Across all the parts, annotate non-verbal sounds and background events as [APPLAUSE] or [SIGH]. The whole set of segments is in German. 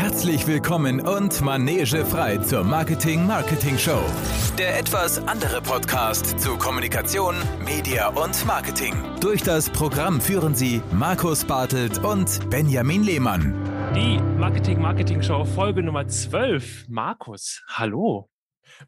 Herzlich willkommen und manegefrei zur Marketing Marketing Show. Der etwas andere Podcast zu Kommunikation, Media und Marketing. Durch das Programm führen Sie Markus Bartelt und Benjamin Lehmann. Die Marketing Marketing Show Folge Nummer 12. Markus, hallo.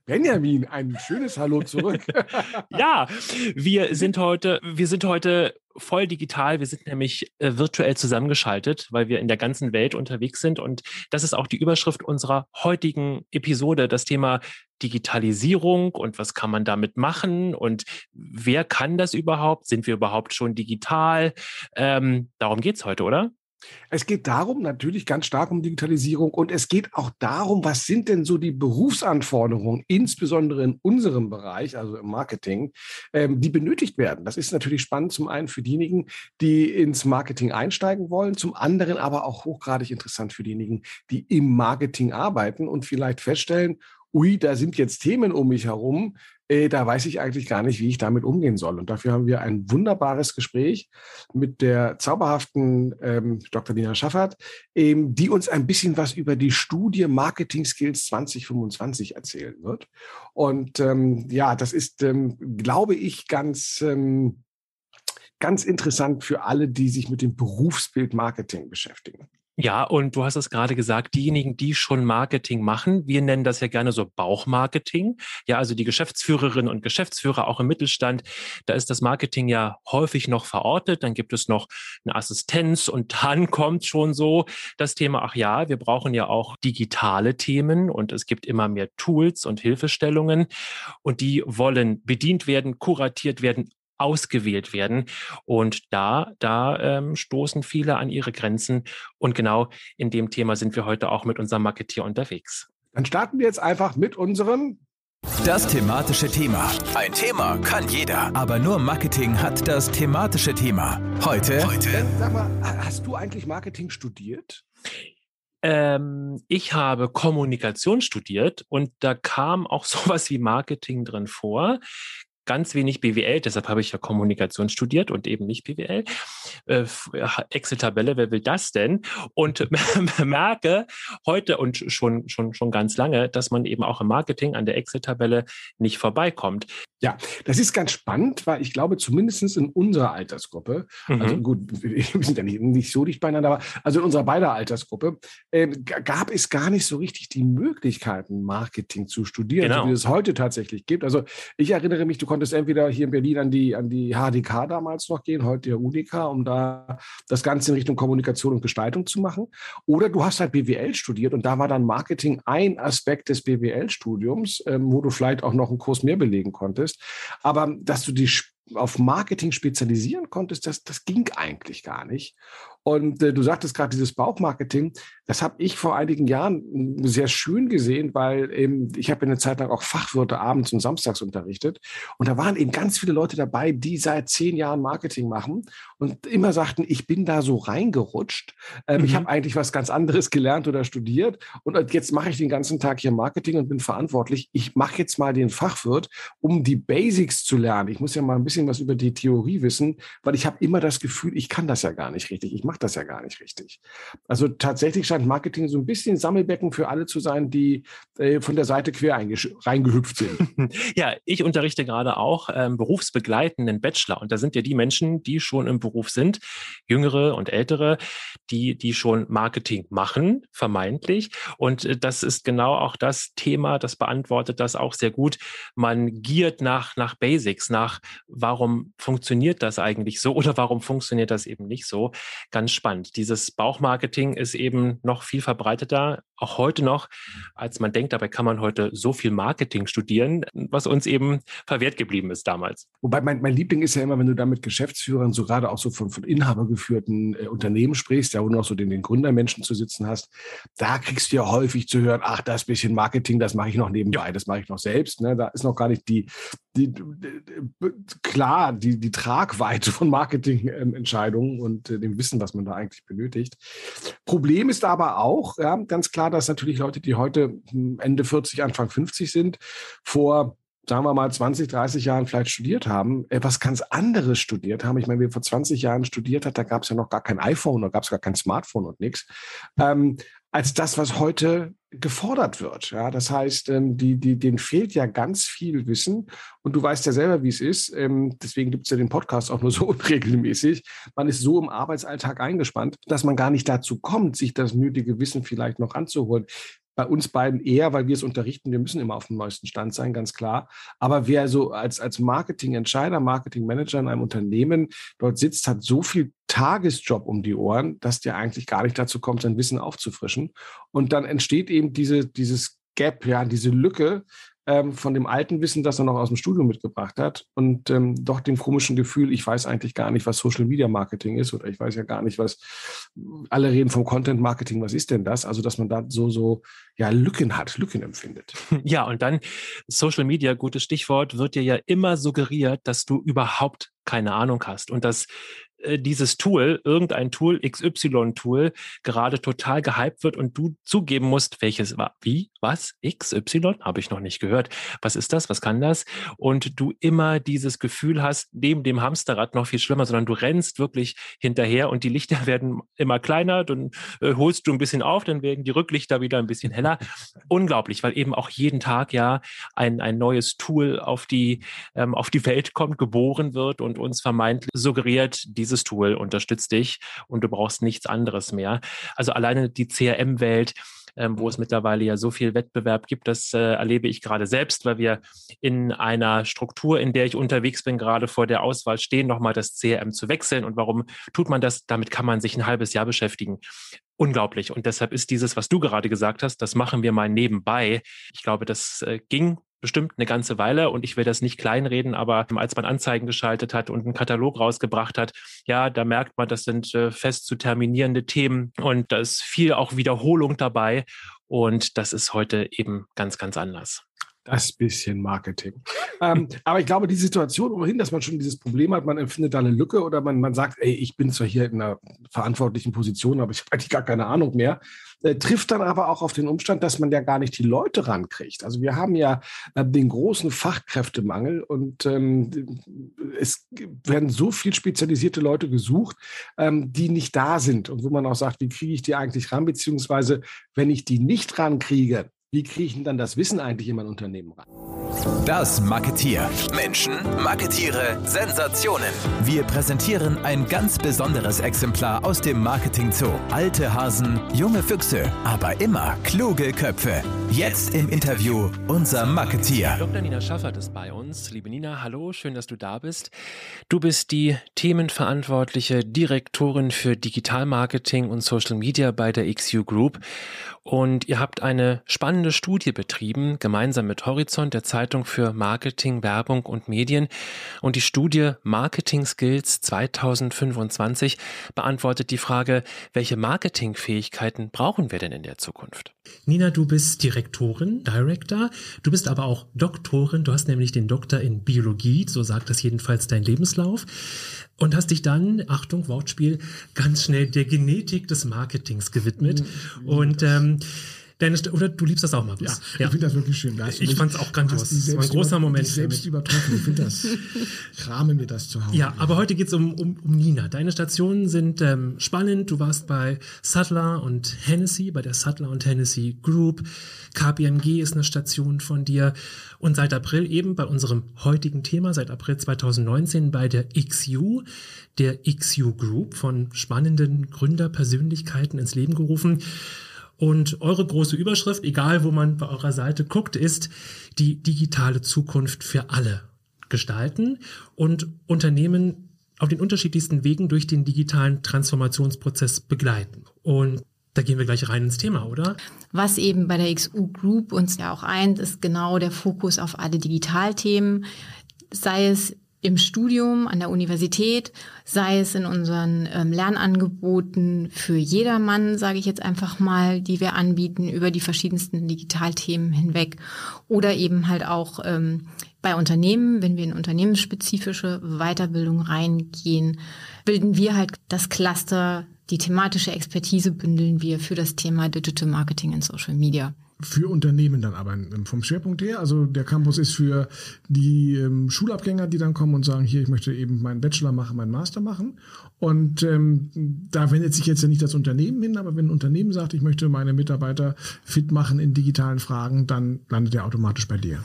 Benjamin, ein schönes Hallo zurück. [LAUGHS] ja, wir sind heute, wir sind heute voll digital. Wir sind nämlich äh, virtuell zusammengeschaltet, weil wir in der ganzen Welt unterwegs sind. Und das ist auch die Überschrift unserer heutigen Episode, das Thema Digitalisierung und was kann man damit machen und wer kann das überhaupt? Sind wir überhaupt schon digital? Ähm, darum geht's heute, oder? Es geht darum, natürlich ganz stark um Digitalisierung und es geht auch darum, was sind denn so die Berufsanforderungen, insbesondere in unserem Bereich, also im Marketing, ähm, die benötigt werden. Das ist natürlich spannend, zum einen für diejenigen, die ins Marketing einsteigen wollen, zum anderen aber auch hochgradig interessant für diejenigen, die im Marketing arbeiten und vielleicht feststellen, ui, da sind jetzt Themen um mich herum, äh, da weiß ich eigentlich gar nicht, wie ich damit umgehen soll. Und dafür haben wir ein wunderbares Gespräch mit der zauberhaften ähm, Dr. Dina Schaffert, ähm, die uns ein bisschen was über die Studie Marketing Skills 2025 erzählen wird. Und ähm, ja, das ist, ähm, glaube ich, ganz ähm, ganz interessant für alle, die sich mit dem Berufsbild Marketing beschäftigen. Ja, und du hast es gerade gesagt, diejenigen, die schon Marketing machen, wir nennen das ja gerne so Bauchmarketing. Ja, also die Geschäftsführerinnen und Geschäftsführer auch im Mittelstand, da ist das Marketing ja häufig noch verortet. Dann gibt es noch eine Assistenz und dann [LAUGHS] kommt schon so das Thema, ach ja, wir brauchen ja auch digitale Themen und es gibt immer mehr Tools und Hilfestellungen und die wollen bedient werden, kuratiert werden, ausgewählt werden. Und da, da ähm, stoßen viele an ihre Grenzen. Und genau in dem Thema sind wir heute auch mit unserem Marketier unterwegs. Dann starten wir jetzt einfach mit unserem das thematische Thema. Ein Thema kann jeder, aber nur Marketing hat das thematische Thema. Heute. Heute. Sag mal, hast du eigentlich Marketing studiert? Ähm, ich habe Kommunikation studiert und da kam auch [LAUGHS] sowas wie Marketing drin vor ganz wenig BWL, deshalb habe ich ja Kommunikation studiert und eben nicht BWL. Äh, Excel-Tabelle, wer will das denn? Und [LAUGHS] merke heute und schon, schon, schon ganz lange, dass man eben auch im Marketing an der Excel-Tabelle nicht vorbeikommt. Ja, das ist ganz spannend, weil ich glaube, zumindest in unserer Altersgruppe, also mhm. also gut, [LAUGHS] wir sind ja nicht, nicht so dicht beieinander, aber also in unserer beider Altersgruppe, äh, gab es gar nicht so richtig die Möglichkeiten, Marketing zu studieren, genau. so wie es heute tatsächlich gibt. Also ich erinnere mich, du konntest entweder hier in Berlin an die, an die HDK damals noch gehen, heute der UDK, um da das Ganze in Richtung Kommunikation und Gestaltung zu machen. Oder du hast halt BWL studiert und da war dann Marketing ein Aspekt des BWL-Studiums, ähm, wo du vielleicht auch noch einen Kurs mehr belegen konntest. Aber dass du die auf Marketing spezialisieren konntest, das, das ging eigentlich gar nicht. Und äh, du sagtest gerade dieses Bauchmarketing, das habe ich vor einigen Jahren hm, sehr schön gesehen, weil eben, ich habe eine Zeit lang auch Fachwörter abends und samstags unterrichtet. Und da waren eben ganz viele Leute dabei, die seit zehn Jahren Marketing machen und immer sagten, ich bin da so reingerutscht. Ähm, mhm. Ich habe eigentlich was ganz anderes gelernt oder studiert. Und jetzt mache ich den ganzen Tag hier Marketing und bin verantwortlich. Ich mache jetzt mal den Fachwirt, um die Basics zu lernen. Ich muss ja mal ein bisschen was über die Theorie wissen, weil ich habe immer das Gefühl, ich kann das ja gar nicht richtig. Ich macht das ja gar nicht richtig. Also tatsächlich scheint Marketing so ein bisschen Sammelbecken für alle zu sein, die äh, von der Seite quer reingehüpft sind. [LAUGHS] Ja, ich unterrichte gerade auch ähm, berufsbegleitenden Bachelor und da sind ja die Menschen, die schon im Beruf sind, jüngere und ältere, die die schon Marketing machen, vermeintlich. Und äh, das ist genau auch das Thema, das beantwortet das auch sehr gut. Man giert nach nach Basics, nach warum funktioniert das eigentlich so oder warum funktioniert das eben nicht so. Ganz ganz spannend. Dieses Bauchmarketing ist eben noch viel verbreiteter, auch heute noch, als man denkt. Dabei kann man heute so viel Marketing studieren, was uns eben verwehrt geblieben ist damals. Wobei mein, mein Liebling ist ja immer, wenn du da mit Geschäftsführern, so gerade auch so von, von inhabergeführten äh, Unternehmen sprichst, ja, wo du noch so den, den Gründermenschen zu sitzen hast, da kriegst du ja häufig zu hören, ach, das bisschen Marketing, das mache ich noch nebenbei, ja. das mache ich noch selbst. Ne? Da ist noch gar nicht die, die, die klar, die, die Tragweite von Marketingentscheidungen und äh, dem Wissen, was was man da eigentlich benötigt. Problem ist aber auch, ja, ganz klar, dass natürlich Leute, die heute hm, Ende 40, Anfang 50 sind, vor sagen wir mal 20, 30 Jahren vielleicht studiert haben, etwas ganz anderes studiert haben. Ich meine, wer vor 20 Jahren studiert hat, da gab es ja noch gar kein iPhone, da gab es gar kein Smartphone und nichts. Ähm, als das, was heute gefordert wird. Ja, das heißt, ähm, die, die, denen fehlt ja ganz viel Wissen. Und du weißt ja selber, wie es ist. Ähm, deswegen gibt es ja den Podcast auch nur so [LAUGHS] unregelmäßig. Man ist so im Arbeitsalltag eingespannt, dass man gar nicht dazu kommt, sich das nötige Wissen vielleicht noch anzuholen. Bei uns beiden eher, weil wir es unterrichten. Wir müssen immer auf dem neuesten Stand sein, ganz klar. Aber wer so als, als Marketingentscheider, Marketingmanager in einem Unternehmen dort sitzt, hat so viel Tagesjob um die Ohren, dass der eigentlich gar nicht dazu kommt, sein Wissen aufzufrischen. Und dann entsteht eben diese, dieses Gap, ja, diese Lücke, ähm, von dem alten Wissen, das er noch aus dem Studio mitgebracht hat und ähm, doch dem komischen Gefühl, ich weiß eigentlich gar nicht, was Social Media Marketing ist oder ich weiß ja gar nicht, was alle reden vom Content Marketing, was ist denn das? Also, dass man da so, so, ja, Lücken hat, Lücken empfindet. [LAUGHS] Ja, und dann Social Media, gutes Stichwort, wird dir ja immer suggeriert, dass du überhaupt keine Ahnung hast und dass dieses Tool, irgendein Tool, XY-Tool, gerade total gehypt wird und du zugeben musst, welches war, wie, was, XY, habe ich noch nicht gehört. Was ist das? Was kann das? Und du immer dieses Gefühl hast, neben dem Hamsterrad noch viel schlimmer, sondern du rennst wirklich hinterher und die Lichter [LAUGHS] werden immer kleiner, dann äh, holst du ein bisschen auf, dann werden die Rücklichter wieder ein bisschen heller. Unglaublich, weil eben auch jeden Tag ja ein, ein neues Tool auf die, ähm, auf die Welt kommt, geboren wird und uns vermeintlich suggeriert, diese dieses Tool unterstützt dich und du brauchst nichts anderes mehr. Also alleine die CRM-Welt, ähm, wo es mittlerweile ja so viel Wettbewerb gibt, das äh, erlebe ich gerade selbst, weil wir in einer Struktur, in der ich unterwegs bin, gerade vor der Auswahl stehen, nochmal das CRM zu wechseln. Und warum tut man das? Damit kann man sich ein halbes Jahr beschäftigen unglaublich. Und deshalb ist dieses, was du gerade gesagt hast, das machen wir mal nebenbei. Ich glaube, das äh, ging bestimmt eine ganze Weile und ich will das nicht kleinreden, aber als man Anzeigen geschaltet hat und einen Katalog rausgebracht hat, ja, da merkt man, das sind äh, fest zu terminierende Themen und da ist viel auch Wiederholung dabei und das ist heute eben ganz, ganz anders. Das bisschen Marketing. ähm, aber ich glaube, die Situation ohnehin, dass man schon dieses Problem hat, man empfindet da eine Lücke oder man, man sagt, ey, ich bin zwar hier in einer verantwortlichen Position, aber ich habe eigentlich gar keine Ahnung mehr, äh, trifft dann aber auch auf den Umstand, dass man ja gar nicht die Leute rankriegt. Also wir haben ja äh, den großen Fachkräftemangel und ähm, es werden so viel spezialisierte Leute gesucht, ähm, die nicht da sind und wo man auch sagt, wie kriege ich die eigentlich ran, beziehungsweise wenn ich die nicht rankriege, wie kriege ich denn dann das Wissen eigentlich in mein Unternehmen rein? Das Marketier. Menschen, Marketiere, Sensationen. Wir präsentieren ein ganz besonderes Exemplar aus dem Marketing Zoo. Alte Hasen, junge Füchse, aber immer kluge Köpfe. Jetzt im Interview unser Marketier. Dr. Nina Schaffert ist bei uns. Liebe Nina, hallo, schön, dass du da bist. Du bist die themenverantwortliche Direktorin für Digitalmarketing und Social Media bei der XU Group. Und ihr habt eine spannende Studie betrieben, gemeinsam mit Horizont, der Zeitung für Marketing, Werbung und Medien. Und die Studie Marketing Skills 2025 beantwortet die Frage, welche Marketingfähigkeiten brauchen wir denn in der Zukunft? Nina, du bist Direktorin, Director. Du bist aber auch Doktorin. Du hast nämlich den Doktor in Biologie, so sagt das jedenfalls dein Lebenslauf und hast dich dann, Achtung, Wortspiel, ganz schnell der Genetik des Marketings gewidmet. Mhm. Und ähm, Deine, oder du liebst das auch, Markus. Ja, ja. ich finde das wirklich schön. Das ich fand es auch grandios. Das war ein großer Moment. selbst übertroffen. Ich finde das, [LAUGHS] ich rahme mir das zu Hause. Ja, aber heute geht es um, um, um Nina. Deine Stationen sind ähm, spannend. Du warst bei Sattler und Hennessy, bei der Sattler und Hennessy Group. KPMG ist eine Station von dir. Und seit April eben bei unserem heutigen Thema, seit April 2019 bei der XU, der XU Group von spannenden Gründerpersönlichkeiten ins Leben gerufen. Und eure große Überschrift, egal wo man bei eurer Seite guckt, ist die digitale Zukunft für alle gestalten und Unternehmen auf den unterschiedlichsten Wegen durch den digitalen Transformationsprozess begleiten. Und da gehen wir gleich rein ins Thema, oder? Was eben bei der XU Group uns ja auch eint, ist genau der Fokus auf alle Digitalthemen, sei es im Studium an der Universität, sei es in unseren ähm, Lernangeboten für jedermann, sage ich jetzt einfach mal, die wir anbieten über die verschiedensten Digitalthemen hinweg oder eben halt auch ähm, bei Unternehmen, wenn wir in unternehmensspezifische Weiterbildung reingehen, bilden wir halt das Cluster die thematische Expertise bündeln wir für das Thema Digital Marketing in Social Media für Unternehmen dann aber vom Schwerpunkt her. Also der Campus ist für die ähm, Schulabgänger, die dann kommen und sagen, hier, ich möchte eben meinen Bachelor machen, meinen Master machen. Und ähm, da wendet sich jetzt ja nicht das Unternehmen hin, aber wenn ein Unternehmen sagt, ich möchte meine Mitarbeiter fit machen in digitalen Fragen, dann landet er automatisch bei dir.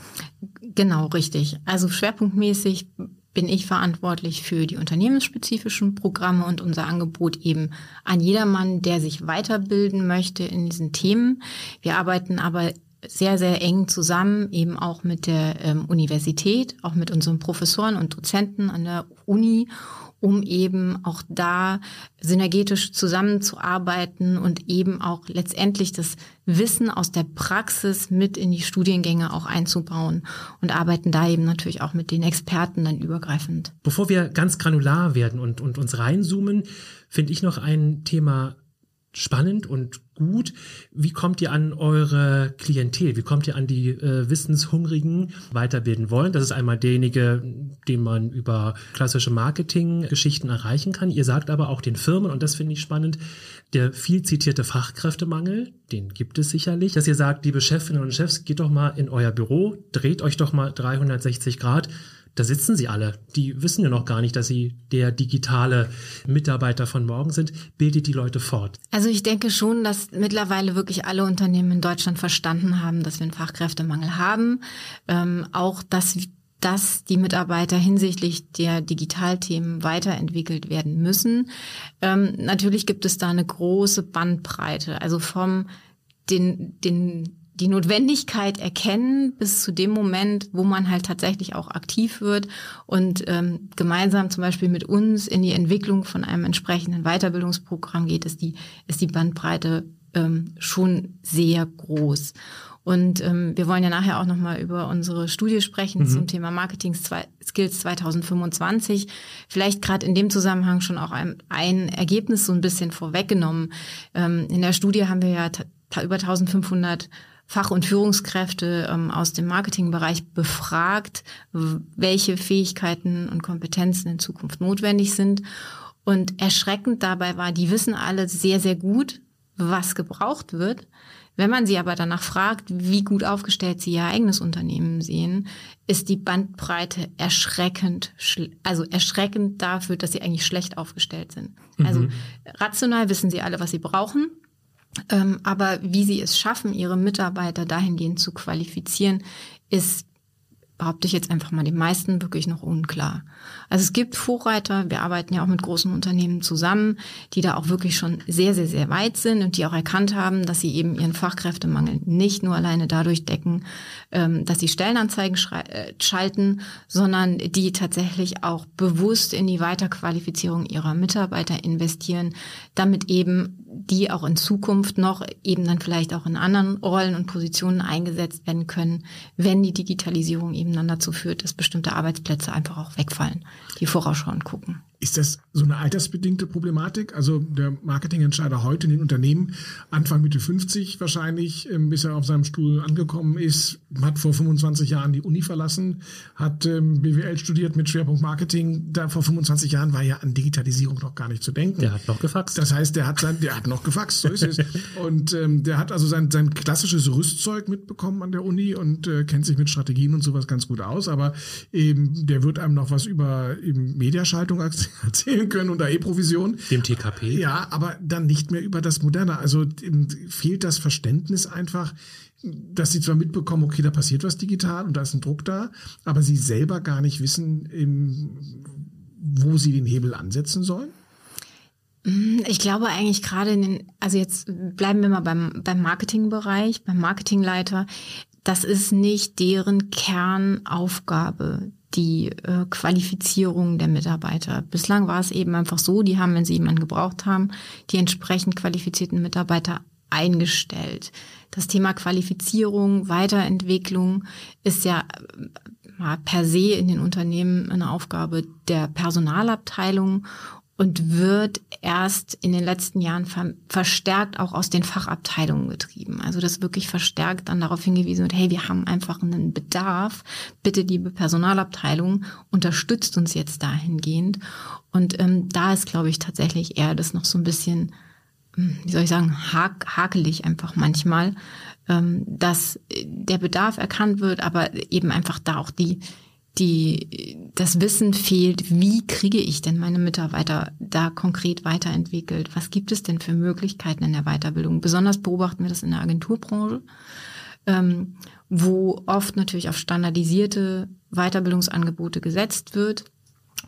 Genau, richtig. Also schwerpunktmäßig bin ich verantwortlich für die unternehmensspezifischen Programme und unser Angebot eben an jedermann, der sich weiterbilden möchte in diesen Themen. Wir arbeiten aber sehr, sehr eng zusammen, eben auch mit der ähm, Universität, auch mit unseren Professoren und Dozenten an der Uni um eben auch da synergetisch zusammenzuarbeiten und eben auch letztendlich das Wissen aus der Praxis mit in die Studiengänge auch einzubauen und arbeiten da eben natürlich auch mit den Experten dann übergreifend. Bevor wir ganz granular werden und, und uns reinzoomen, finde ich noch ein Thema spannend und gut. Wie kommt ihr an eure Klientel? Wie kommt ihr an die äh, Wissenshungrigen weiterbilden wollen? Das ist einmal derjenige, den man über klassische Marketinggeschichten erreichen kann. Ihr sagt aber auch den Firmen, und das finde ich spannend, der viel zitierte Fachkräftemangel, den gibt es sicherlich, dass ihr sagt, liebe Chefinnen und Chefs, geht doch mal in euer Büro, dreht euch doch mal 360 Grad da sitzen sie alle. Die wissen ja noch gar nicht, dass sie der digitale Mitarbeiter von morgen sind. Bildet die Leute fort. Also ich denke schon, dass mittlerweile wirklich alle Unternehmen in Deutschland verstanden haben, dass wir einen Fachkräftemangel haben. Ähm, auch, dass dass die Mitarbeiter hinsichtlich der Digitalthemen weiterentwickelt werden müssen. Ähm, natürlich gibt es da eine große Bandbreite, also vom den, den die Notwendigkeit erkennen bis zu dem Moment, wo man halt tatsächlich auch aktiv wird und ähm, gemeinsam zum Beispiel mit uns in die Entwicklung von einem entsprechenden Weiterbildungsprogramm geht, ist die, ist die Bandbreite ähm, schon sehr groß. Und ähm, wir wollen ja nachher auch nochmal über unsere Studie sprechen mhm. zum Thema Marketing Skills 2025. Vielleicht gerade in dem Zusammenhang schon auch ein, ein Ergebnis so ein bisschen vorweggenommen. Ähm, in der Studie haben wir ja über 1500 Fach- und Führungskräfte ähm, aus dem Marketingbereich befragt, welche Fähigkeiten und Kompetenzen in Zukunft notwendig sind. Und erschreckend dabei war, die wissen alle sehr, sehr gut, was gebraucht wird. Wenn man sie aber danach fragt, wie gut aufgestellt sie ihr eigenes Unternehmen sehen, ist die Bandbreite erschreckend, also erschreckend dafür, dass sie eigentlich schlecht aufgestellt sind. Also mhm. Also rational wissen sie alle, was sie brauchen. Ähm, aber wie sie es schaffen, ihre Mitarbeiter dahingehend zu qualifizieren, ist behaupte ich jetzt einfach mal, die meisten wirklich noch unklar. Also es gibt Vorreiter, wir arbeiten ja auch mit großen Unternehmen zusammen, die da auch wirklich schon sehr, sehr, sehr weit sind und die auch erkannt haben, dass sie eben ihren Fachkräftemangel nicht nur alleine dadurch decken, ähm, dass sie Stellenanzeigen äh, schalten, sondern die tatsächlich auch bewusst in die Weiterqualifizierung ihrer Mitarbeiter investieren, damit eben die auch in Zukunft noch eben dann vielleicht auch in anderen Rollen und Positionen eingesetzt werden können, wenn die Digitalisierung eben dann dazu führt, dass bestimmte Arbeitsplätze einfach auch wegfallen, die vorausschauend gucken. Ist das so eine altersbedingte Problematik? Also der Marketingentscheider heute in den Unternehmen, Anfang Mitte 50 wahrscheinlich, ähm, bis er auf seinem Stuhl angekommen ist, hat vor 25 Jahren die Uni verlassen, hat ähm, BWL studiert mit Schwerpunkt Marketing. Da vor 25 Jahren war ja an Digitalisierung noch gar nicht zu denken. Der hat noch gefaxt. Das heißt, der hat sein, der hat noch gefaxt, so ist es. [LAUGHS] und ähm, der hat also sein, sein klassisches Rüstzeug mitbekommen an der Uni und äh, kennt sich mit Strategien und sowas ganz gut aus. Aber eben, der wird einem noch was über eben Mediaschaltung erzählen können unter E-Provision. Dem TKP. Ja, aber dann nicht mehr über das Moderne. Also fehlt das Verständnis einfach, dass sie zwar mitbekommen, okay, da passiert was digital und da ist ein Druck da, aber sie selber gar nicht wissen, wo sie den Hebel ansetzen sollen? Ich glaube eigentlich gerade in den, also jetzt bleiben wir mal beim, beim Marketingbereich, beim Marketingleiter. Das ist nicht deren Kernaufgabe die äh, Qualifizierung der Mitarbeiter. Bislang war es eben einfach so, die haben, wenn sie jemanden gebraucht haben, die entsprechend qualifizierten Mitarbeiter eingestellt. Das Thema Qualifizierung, Weiterentwicklung ist ja äh, per se in den Unternehmen eine Aufgabe der Personalabteilung und wird erst in den letzten Jahren ver verstärkt auch aus den Fachabteilungen getrieben. Also das wirklich verstärkt dann darauf hingewiesen wird, hey, wir haben einfach einen Bedarf. Bitte, liebe Personalabteilung, unterstützt uns jetzt dahingehend. Und ähm, da ist, glaube ich, tatsächlich eher das noch so ein bisschen, hm, wie soll ich sagen, hak hakelig einfach manchmal, ähm, dass der Bedarf erkannt wird, aber eben einfach da auch die die, das Wissen fehlt, wie kriege ich denn meine Mitarbeiter da konkret weiterentwickelt? Was gibt es denn für Möglichkeiten in der Weiterbildung? Besonders beobachten wir das in der Agenturbranche, ähm, wo oft natürlich auf standardisierte Weiterbildungsangebote gesetzt wird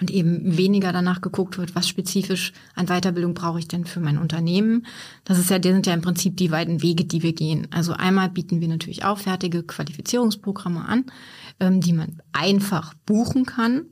und eben weniger danach geguckt wird, was spezifisch an Weiterbildung brauche ich denn für mein Unternehmen. Das ist ja, das sind ja im Prinzip die weiten Wege, die wir gehen. Also einmal bieten wir natürlich auch fertige Qualifizierungsprogramme an, ähm, die man einfach buchen kann.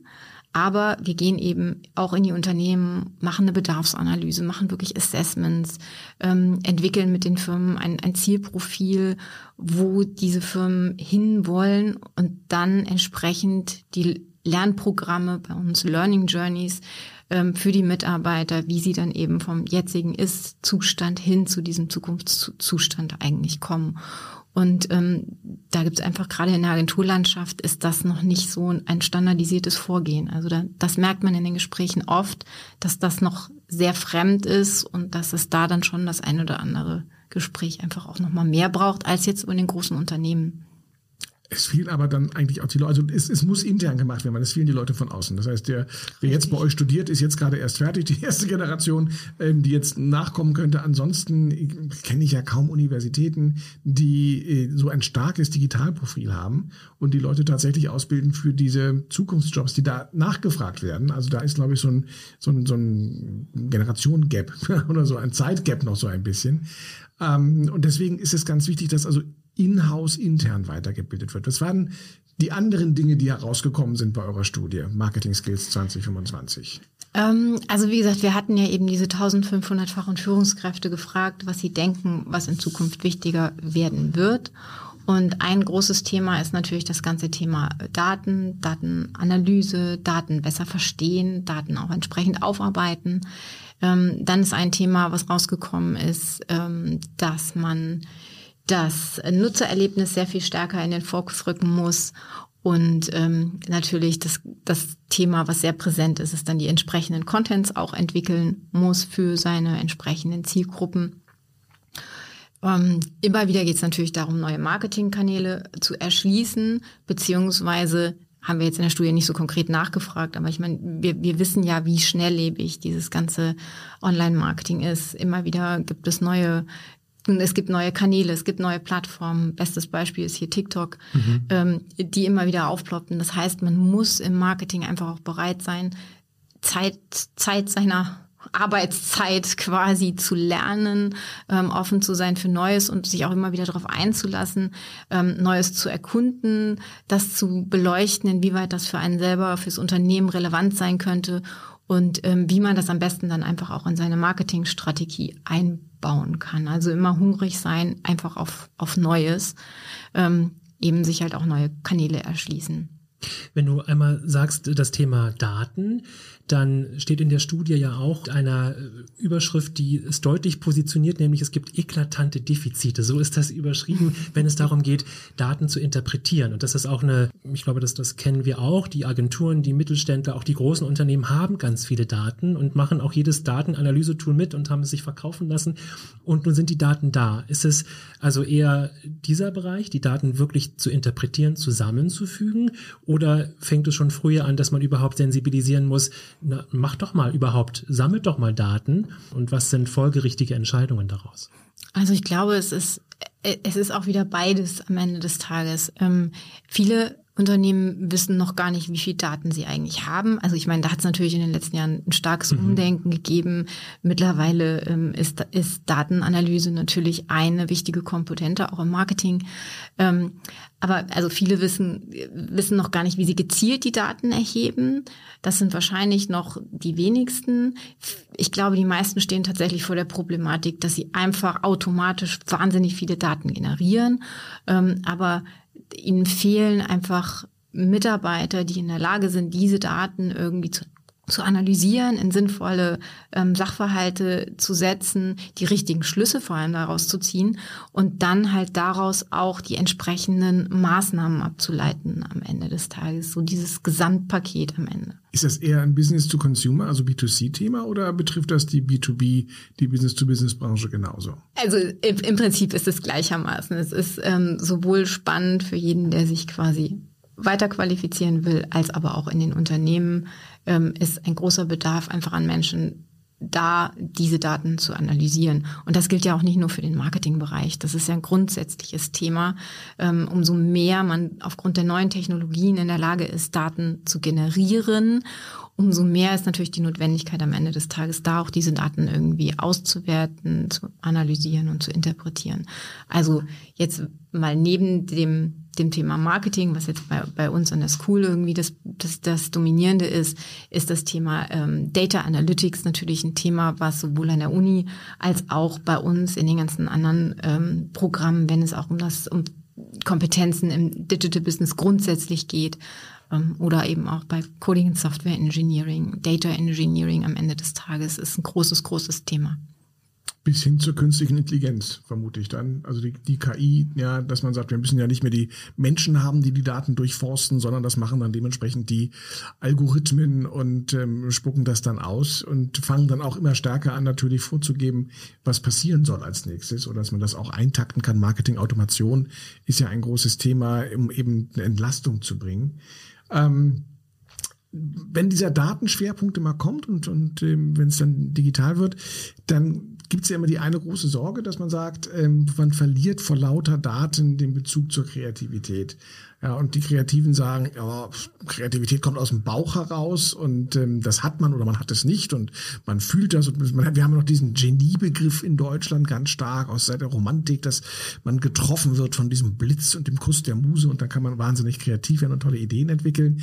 Aber wir gehen eben auch in die Unternehmen, machen eine Bedarfsanalyse, machen wirklich Assessments, ähm, entwickeln mit den Firmen ein, ein Zielprofil, wo diese Firmen hinwollen und dann entsprechend die Lernprogramme, bei uns Learning Journeys ähm, für die Mitarbeiter, wie sie dann eben vom jetzigen Ist-Zustand hin zu diesem Zukunftszustand eigentlich kommen. Und ähm, da gibt es einfach gerade in der Agenturlandschaft ist das noch nicht so ein standardisiertes Vorgehen. Also da, das merkt man in den Gesprächen oft, dass das noch sehr fremd ist und dass es da dann schon das ein oder andere Gespräch einfach auch nochmal mehr braucht als jetzt in den großen Unternehmen. Es fehlen aber dann eigentlich auch die Leute, also es, es muss intern gemacht werden, weil es fehlen die Leute von außen. Das heißt, der, wer jetzt bei euch studiert, ist jetzt gerade erst fertig, die erste Generation, ähm, die jetzt nachkommen könnte. Ansonsten kenne ich ja kaum Universitäten, die äh, so ein starkes Digitalprofil haben und die Leute tatsächlich ausbilden für diese Zukunftsjobs, die da nachgefragt werden. Also da ist, glaube ich, so ein, so ein, so ein Generation-Gap [LAUGHS] oder so ein Zeitgap noch so ein bisschen. Ähm, und deswegen ist es ganz wichtig, dass also in-house intern weitergebildet wird. Was waren die anderen Dinge, die herausgekommen sind bei eurer Studie Marketing Skills 2025? Ähm, also wie gesagt, wir hatten ja eben diese 1500 Fach- und Führungskräfte gefragt, was sie denken, was in Zukunft wichtiger werden wird. Und ein großes Thema ist natürlich das ganze Thema Daten, Datenanalyse, Daten besser verstehen, Daten auch entsprechend aufarbeiten. Ähm, dann ist ein Thema, was rausgekommen ist, ähm, dass man das Nutzererlebnis sehr viel stärker in den Fokus rücken muss. Und ähm, natürlich das, das Thema, was sehr präsent ist, ist dann die entsprechenden Contents auch entwickeln muss für seine entsprechenden Zielgruppen. Ähm, immer wieder geht es natürlich darum, neue Marketingkanäle zu erschließen, beziehungsweise haben wir jetzt in der Studie nicht so konkret nachgefragt, aber ich meine, wir, wir wissen ja, wie schnelllebig dieses ganze Online-Marketing ist. Immer wieder gibt es neue es gibt neue Kanäle, es gibt neue Plattformen. Bestes Beispiel ist hier TikTok, mhm. ähm, die immer wieder aufploppen. Das heißt, man muss im Marketing einfach auch bereit sein, Zeit, Zeit seiner Arbeitszeit quasi zu lernen, ähm, offen zu sein für Neues und sich auch immer wieder darauf einzulassen, ähm, Neues zu erkunden, das zu beleuchten, inwieweit das für einen selber, fürs Unternehmen relevant sein könnte und ähm, wie man das am besten dann einfach auch in seine Marketingstrategie einbauen kann. Also immer hungrig sein, einfach auf, auf Neues, ähm, eben sich halt auch neue Kanäle erschließen. Wenn du einmal sagst, das Thema Daten, dann steht in der Studie ja auch einer äh, Überschrift, die es deutlich positioniert, nämlich es gibt eklatante Defizite. So ist das überschrieben, [LAUGHS] wenn es darum geht, Daten zu interpretieren. Und das ist auch eine, ich glaube, das, das kennen wir auch. Die Agenturen, die Mittelständler, auch die großen Unternehmen haben ganz viele Daten und machen auch jedes Datenanalyse-Tool mit und haben es sich verkaufen lassen. Und nun sind die Daten da. Ist es also eher dieser Bereich, die Daten wirklich zu interpretieren, zusammenzufügen? Oder fängt es schon früher an, dass man überhaupt sensibilisieren muss, na, mach doch mal überhaupt, sammelt doch mal Daten und was sind folgerichtige Entscheidungen daraus? Also ich glaube, es ist, es ist auch wieder beides am Ende des Tages. Ähm, viele Unternehmen wissen noch gar nicht, wie viel Daten sie eigentlich haben. Also ich meine, da hat es natürlich in den letzten Jahren ein starkes mhm. Umdenken gegeben. Mittlerweile ähm, ist, ist Datenanalyse natürlich eine wichtige Komponente, auch im Marketing. Ähm, aber also viele wissen, wissen noch gar nicht, wie sie gezielt die Daten erheben. Das sind wahrscheinlich noch die wenigsten. Ich glaube, die meisten stehen tatsächlich vor der Problematik, dass sie einfach automatisch wahnsinnig viele Daten generieren. Ähm, aber ihnen fehlen einfach Mitarbeiter, die in der Lage sind, diese Daten irgendwie zu zu analysieren, in sinnvolle ähm, Sachverhalte zu setzen, die richtigen Schlüsse vor allem daraus zu ziehen und dann halt daraus auch die entsprechenden Maßnahmen abzuleiten am Ende des Tages. So dieses Gesamtpaket am Ende. Ist das eher ein Business-to-Consumer, also B2C-Thema oder betrifft das die B2B, die Business-to-Business-Branche genauso? Also im, im, Prinzip ist es gleichermaßen. Es ist ähm, sowohl spannend für jeden, der sich quasi weiter qualifizieren will, als aber auch in den Unternehmen ähm, ist ein großer Bedarf einfach an Menschen da, diese Daten zu analysieren. Und das gilt ja auch nicht nur für den Marketingbereich. Das ist ja ein grundsätzliches Thema. Ähm, umso mehr man aufgrund der neuen Technologien in der Lage ist, Daten zu generieren, umso mehr ist natürlich die Notwendigkeit am Ende des Tages da, auch diese Daten irgendwie auszuwerten, zu analysieren und zu interpretieren. Also jetzt mal neben dem dem Thema Marketing, was jetzt bei, bei uns an der School irgendwie das, das, das Dominierende ist, ist das Thema ähm, Data Analytics natürlich ein Thema, was sowohl an der Uni als auch bei uns in den ganzen anderen ähm, Programmen, wenn es auch um das um Kompetenzen im Digital Business grundsätzlich geht, ähm, oder eben auch bei Coding and Software Engineering, Data Engineering am Ende des Tages ist ein großes, großes Thema bis hin zur künstlichen Intelligenz, vermute ich dann. Also die, die KI, ja, dass man sagt, wir müssen ja nicht mehr die Menschen haben, die die Daten durchforsten, sondern das machen dann dementsprechend die Algorithmen und ähm, spucken das dann aus und fangen dann auch immer stärker an, natürlich vorzugeben, was passieren soll als nächstes oder dass man das auch eintakten kann. Marketing, Automation ist ja ein großes Thema, um eben eine Entlastung zu bringen. Ähm, wenn dieser Datenschwerpunkt immer kommt und, und ähm, wenn es dann digital wird, dann gibt es ja immer die eine große Sorge, dass man sagt, ähm, man verliert vor lauter Daten den Bezug zur Kreativität. Ja, und die Kreativen sagen, ja, Kreativität kommt aus dem Bauch heraus und ähm, das hat man oder man hat es nicht und man fühlt das und man, wir haben noch diesen Geniebegriff in Deutschland ganz stark aus der Romantik, dass man getroffen wird von diesem Blitz und dem Kuss der Muse und dann kann man wahnsinnig kreativ werden und tolle Ideen entwickeln.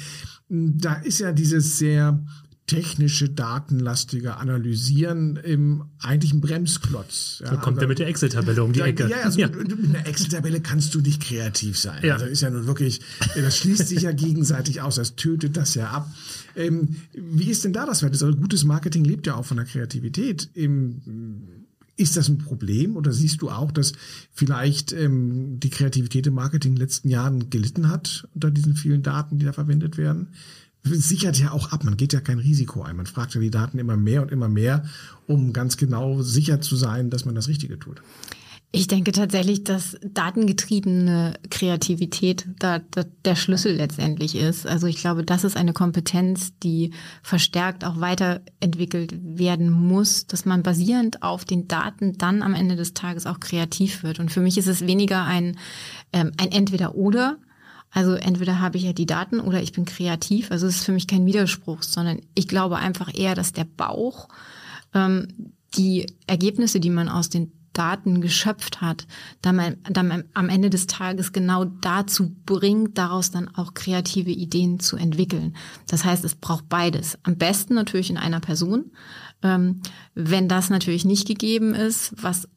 Da ist ja dieses sehr technische, datenlastige Analysieren im eigentlichen Bremsklotz. Ja, so kommt er mit der Excel-Tabelle um die da, Ecke. Ja, also ja. Mit, mit einer Excel-Tabelle kannst du nicht kreativ sein. Ja. Also ist ja nun wirklich, das schließt sich ja gegenseitig aus, das tötet das ja ab. Ähm, wie ist denn da das Wert? Also gutes Marketing lebt ja auch von der Kreativität. Im, ist das ein Problem oder siehst du auch, dass vielleicht ähm, die Kreativität im Marketing in den letzten Jahren gelitten hat unter diesen vielen Daten, die da verwendet werden? Sichert ja auch ab. Man geht ja kein Risiko ein. Man fragt ja die Daten immer mehr und immer mehr, um ganz genau sicher zu sein, dass man das Richtige tut. Ich denke tatsächlich, dass datengetriebene Kreativität da, da, der Schlüssel letztendlich ist. Also ich glaube, das ist eine Kompetenz, die verstärkt auch weiterentwickelt werden muss, dass man basierend auf den Daten dann am Ende des Tages auch kreativ wird. Und für mich ist es weniger ein, ähm, ein Entweder-Oder, also entweder habe ich ja die Daten oder ich bin kreativ. Also es ist für mich kein Widerspruch, sondern ich glaube einfach eher, dass der Bauch ähm, die Ergebnisse, die man aus den Daten geschöpft hat, dann, man, dann am Ende des Tages genau dazu bringt, daraus dann auch kreative Ideen zu entwickeln. Das heißt, es braucht beides. Am besten natürlich in einer Person. Ähm, wenn das natürlich nicht gegeben ist, was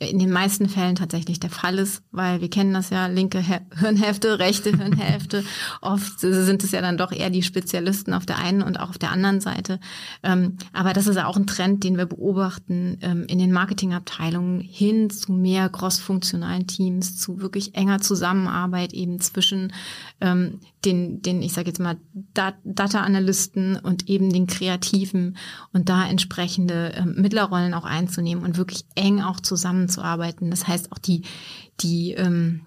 in den meisten Fällen tatsächlich der Fall ist, weil wir kennen das ja, linke [LAUGHS] Hirnhälfte, rechte Hirnhälfte. [LAUGHS] Oft sind es ja dann doch eher die Spezialisten auf der einen und auch auf der anderen Seite. Ähm, aber das ist auch ein Trend, den wir beobachten ähm, in den Marketingabteilungen hin zu mehr crossfunktionalen Teams, zu wirklich enger Zusammenarbeit eben zwischen ähm, den, den ich sage jetzt mal, Data-Analysten und eben den Kreativen und da entsprechende Mittlerrollen auch einzunehmen und wirklich eng auch zusammenzuarbeiten. Das heißt auch die, die ähm,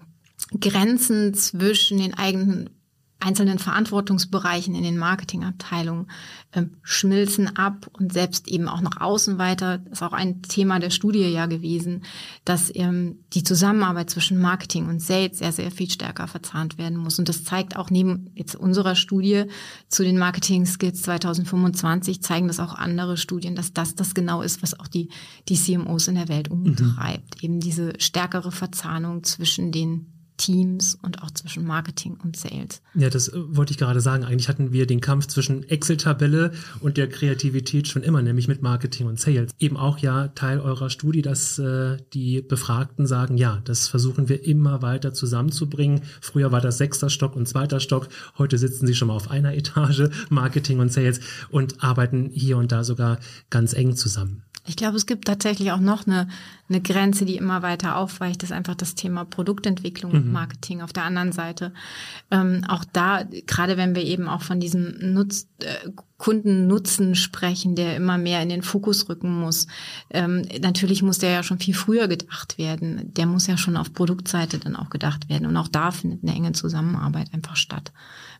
Grenzen zwischen den eigenen einzelnen Verantwortungsbereichen in den Marketingabteilungen ähm, schmilzen ab und selbst eben auch nach außen weiter. Das ist auch ein Thema der Studie ja gewesen, dass ähm, die Zusammenarbeit zwischen Marketing und Sales sehr, sehr viel stärker verzahnt werden muss. Und das zeigt auch neben jetzt unserer Studie zu den Marketing Skills 2025 zeigen das auch andere Studien, dass das das genau ist, was auch die, die CMOs in der Welt umtreibt. Mhm. Eben diese stärkere Verzahnung zwischen den Teams und auch zwischen Marketing und Sales. Ja, das äh, wollte ich gerade sagen. Eigentlich hatten wir den Kampf zwischen Excel-Tabelle und der Kreativität schon immer, nämlich mit Marketing und Sales. Eben auch ja Teil eurer Studie, dass äh, die Befragten sagen, ja, das versuchen wir immer weiter zusammenzubringen. Früher war das sechster Stock und zweiter Stock. Heute sitzen sie schon mal auf einer Etage, Marketing und Sales, und arbeiten hier und da sogar ganz eng zusammen. Ich glaube, es gibt tatsächlich auch noch eine, eine Grenze, die immer weiter aufweicht. Das ist einfach das Thema Produktentwicklung und mhm. Marketing auf der anderen Seite. Ähm, auch da, gerade wenn wir eben auch von diesem Nutz, äh, Kundennutzen sprechen, der immer mehr in den Fokus rücken muss. Ähm, natürlich muss der ja schon viel früher gedacht werden. Der muss ja schon auf Produktseite dann auch gedacht werden. Und auch da findet eine enge Zusammenarbeit einfach statt.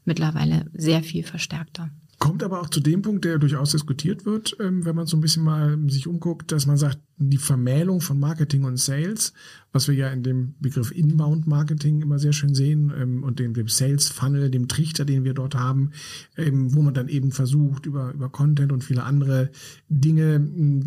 Mittlerweile sehr viel verstärkter. Kommt aber auch zu dem Punkt, der durchaus diskutiert wird, ähm, wenn man so ein bisschen mal sich umguckt, dass man sagt, die Vermählung von Marketing und Sales, was wir ja in dem Begriff Inbound Marketing immer sehr schön sehen ähm, und dem, dem Sales Funnel, dem Trichter, den wir dort haben, ähm, wo man dann eben versucht, über, über Content und viele andere Dinge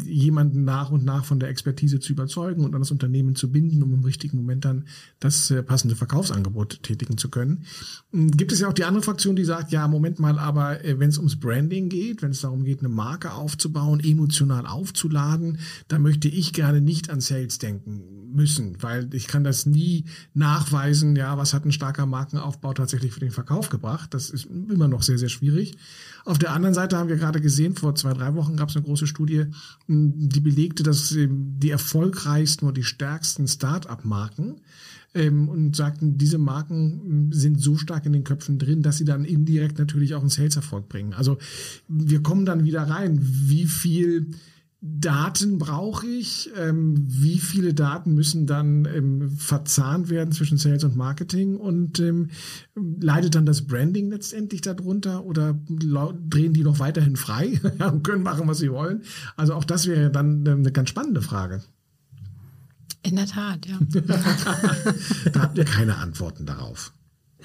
jemanden nach und nach von der Expertise zu überzeugen und an das Unternehmen zu binden, um im richtigen Moment dann das äh, passende Verkaufsangebot tätigen zu können. Gibt es ja auch die andere Fraktion, die sagt, ja, Moment mal, aber äh, wenn es ums Branding geht, wenn es darum geht, eine Marke aufzubauen, emotional aufzuladen, dann möchte möchte ich gerne nicht an Sales denken müssen, weil ich kann das nie nachweisen, ja, was hat ein starker Markenaufbau tatsächlich für den Verkauf gebracht. Das ist immer noch sehr, sehr schwierig. Auf der anderen Seite haben wir gerade gesehen, vor zwei, drei Wochen gab es eine große Studie, die belegte, dass ähm, die erfolgreichsten und die stärksten Start-up-Marken ähm, und sagten, diese Marken sind so stark in den Köpfen drin, dass sie dann indirekt natürlich auch einen Sales-Erfolg bringen. Also wir kommen dann wieder rein, wie viel Daten brauche ich? Ähm, wie viele Daten müssen dann ähm, verzahnt werden zwischen Sales und Marketing? Und ähm, leidet dann das Branding letztendlich darunter oder drehen die noch weiterhin frei [LAUGHS] und können machen, was sie wollen? Also auch das wäre dann ähm, eine ganz spannende Frage. In der Tat, ja. [LAUGHS] da habt ihr keine Antworten darauf.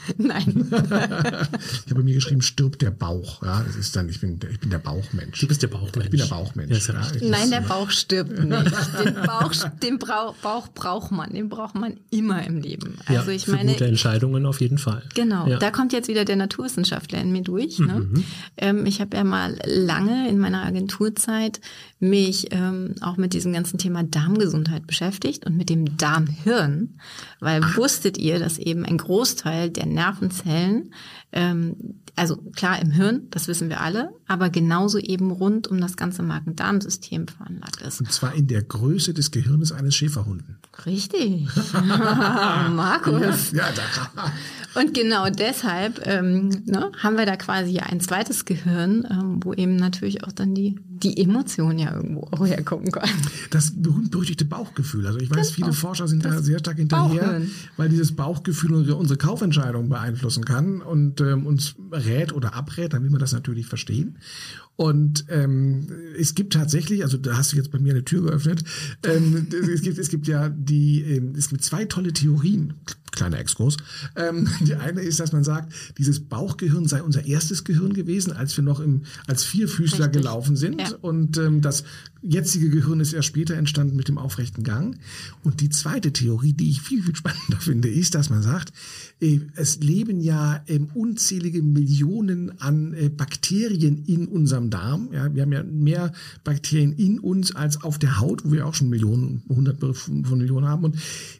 [LAUGHS] Nein. [LAUGHS] ich habe mir geschrieben, stirbt der Bauch. Ja, das ist dann, ich bin, ich bin der Bauchmensch. Du bist der Bauchmensch. Ich bin der Bauchmensch. Ja, ja, Nein, der Bauch stirbt [LAUGHS] nicht. Den Bauch, den Bauch, Bauch braucht man. Den braucht man immer im Leben. Also ja, ich meine. Gute Entscheidungen auf jeden Fall. Genau. Da kommt jetzt wieder der Naturwissenschaftler in mir durch. Ne? Mhm. Ähm, ich habe ja mal lange in meiner Agenturzeit mich ähm, auch mit diesem ganzen Thema Darmgesundheit beschäftigt und mit dem Darmhirn, weil Ach. wusstet ihr, dass eben ein Großteil der Nervenzellen, ähm, also klar im Hirn, das wissen wir alle, aber genauso eben rund um das ganze Magen-Darm-System veranlagt ist. Und zwar in der Größe des Gehirnes eines Schäferhunden. Richtig. [LAUGHS] Markus. Ja, ja, und genau deshalb ähm, ne, haben wir da quasi ein zweites Gehirn, ähm, wo eben natürlich auch dann die, die Emotion ja irgendwo auch herkommen kann. Das berühmt-berüchtigte Bauchgefühl. Also ich weiß, genau. viele Forscher sind da sehr stark hinterher, Bauchhirn. weil dieses Bauchgefühl unsere, unsere Kaufentscheidung beeinflussen kann und ähm, uns rät oder abrät, dann will man das natürlich verstehen. Und ähm, es gibt tatsächlich, also da hast du jetzt bei mir eine Tür geöffnet, ähm, es, gibt, es gibt ja die, ähm, es gibt zwei tolle Theorien, kleiner Exkurs. Ähm, die eine ist, dass man sagt, dieses Bauchgehirn sei unser erstes Gehirn gewesen, als wir noch im, als Vierfüßler Richtig. gelaufen sind. Ja. Und ähm, das jetzige Gehirn ist erst später entstanden mit dem aufrechten Gang. Und die zweite Theorie, die ich viel, viel spannender finde, ist, dass man sagt, äh, es leben ja ähm, unzählige Millionen an äh, Bakterien in unserem Darm. Ja, wir haben ja mehr Bakterien in uns als auf der Haut, wo wir auch schon Millionen, hunderte von Millionen haben. Und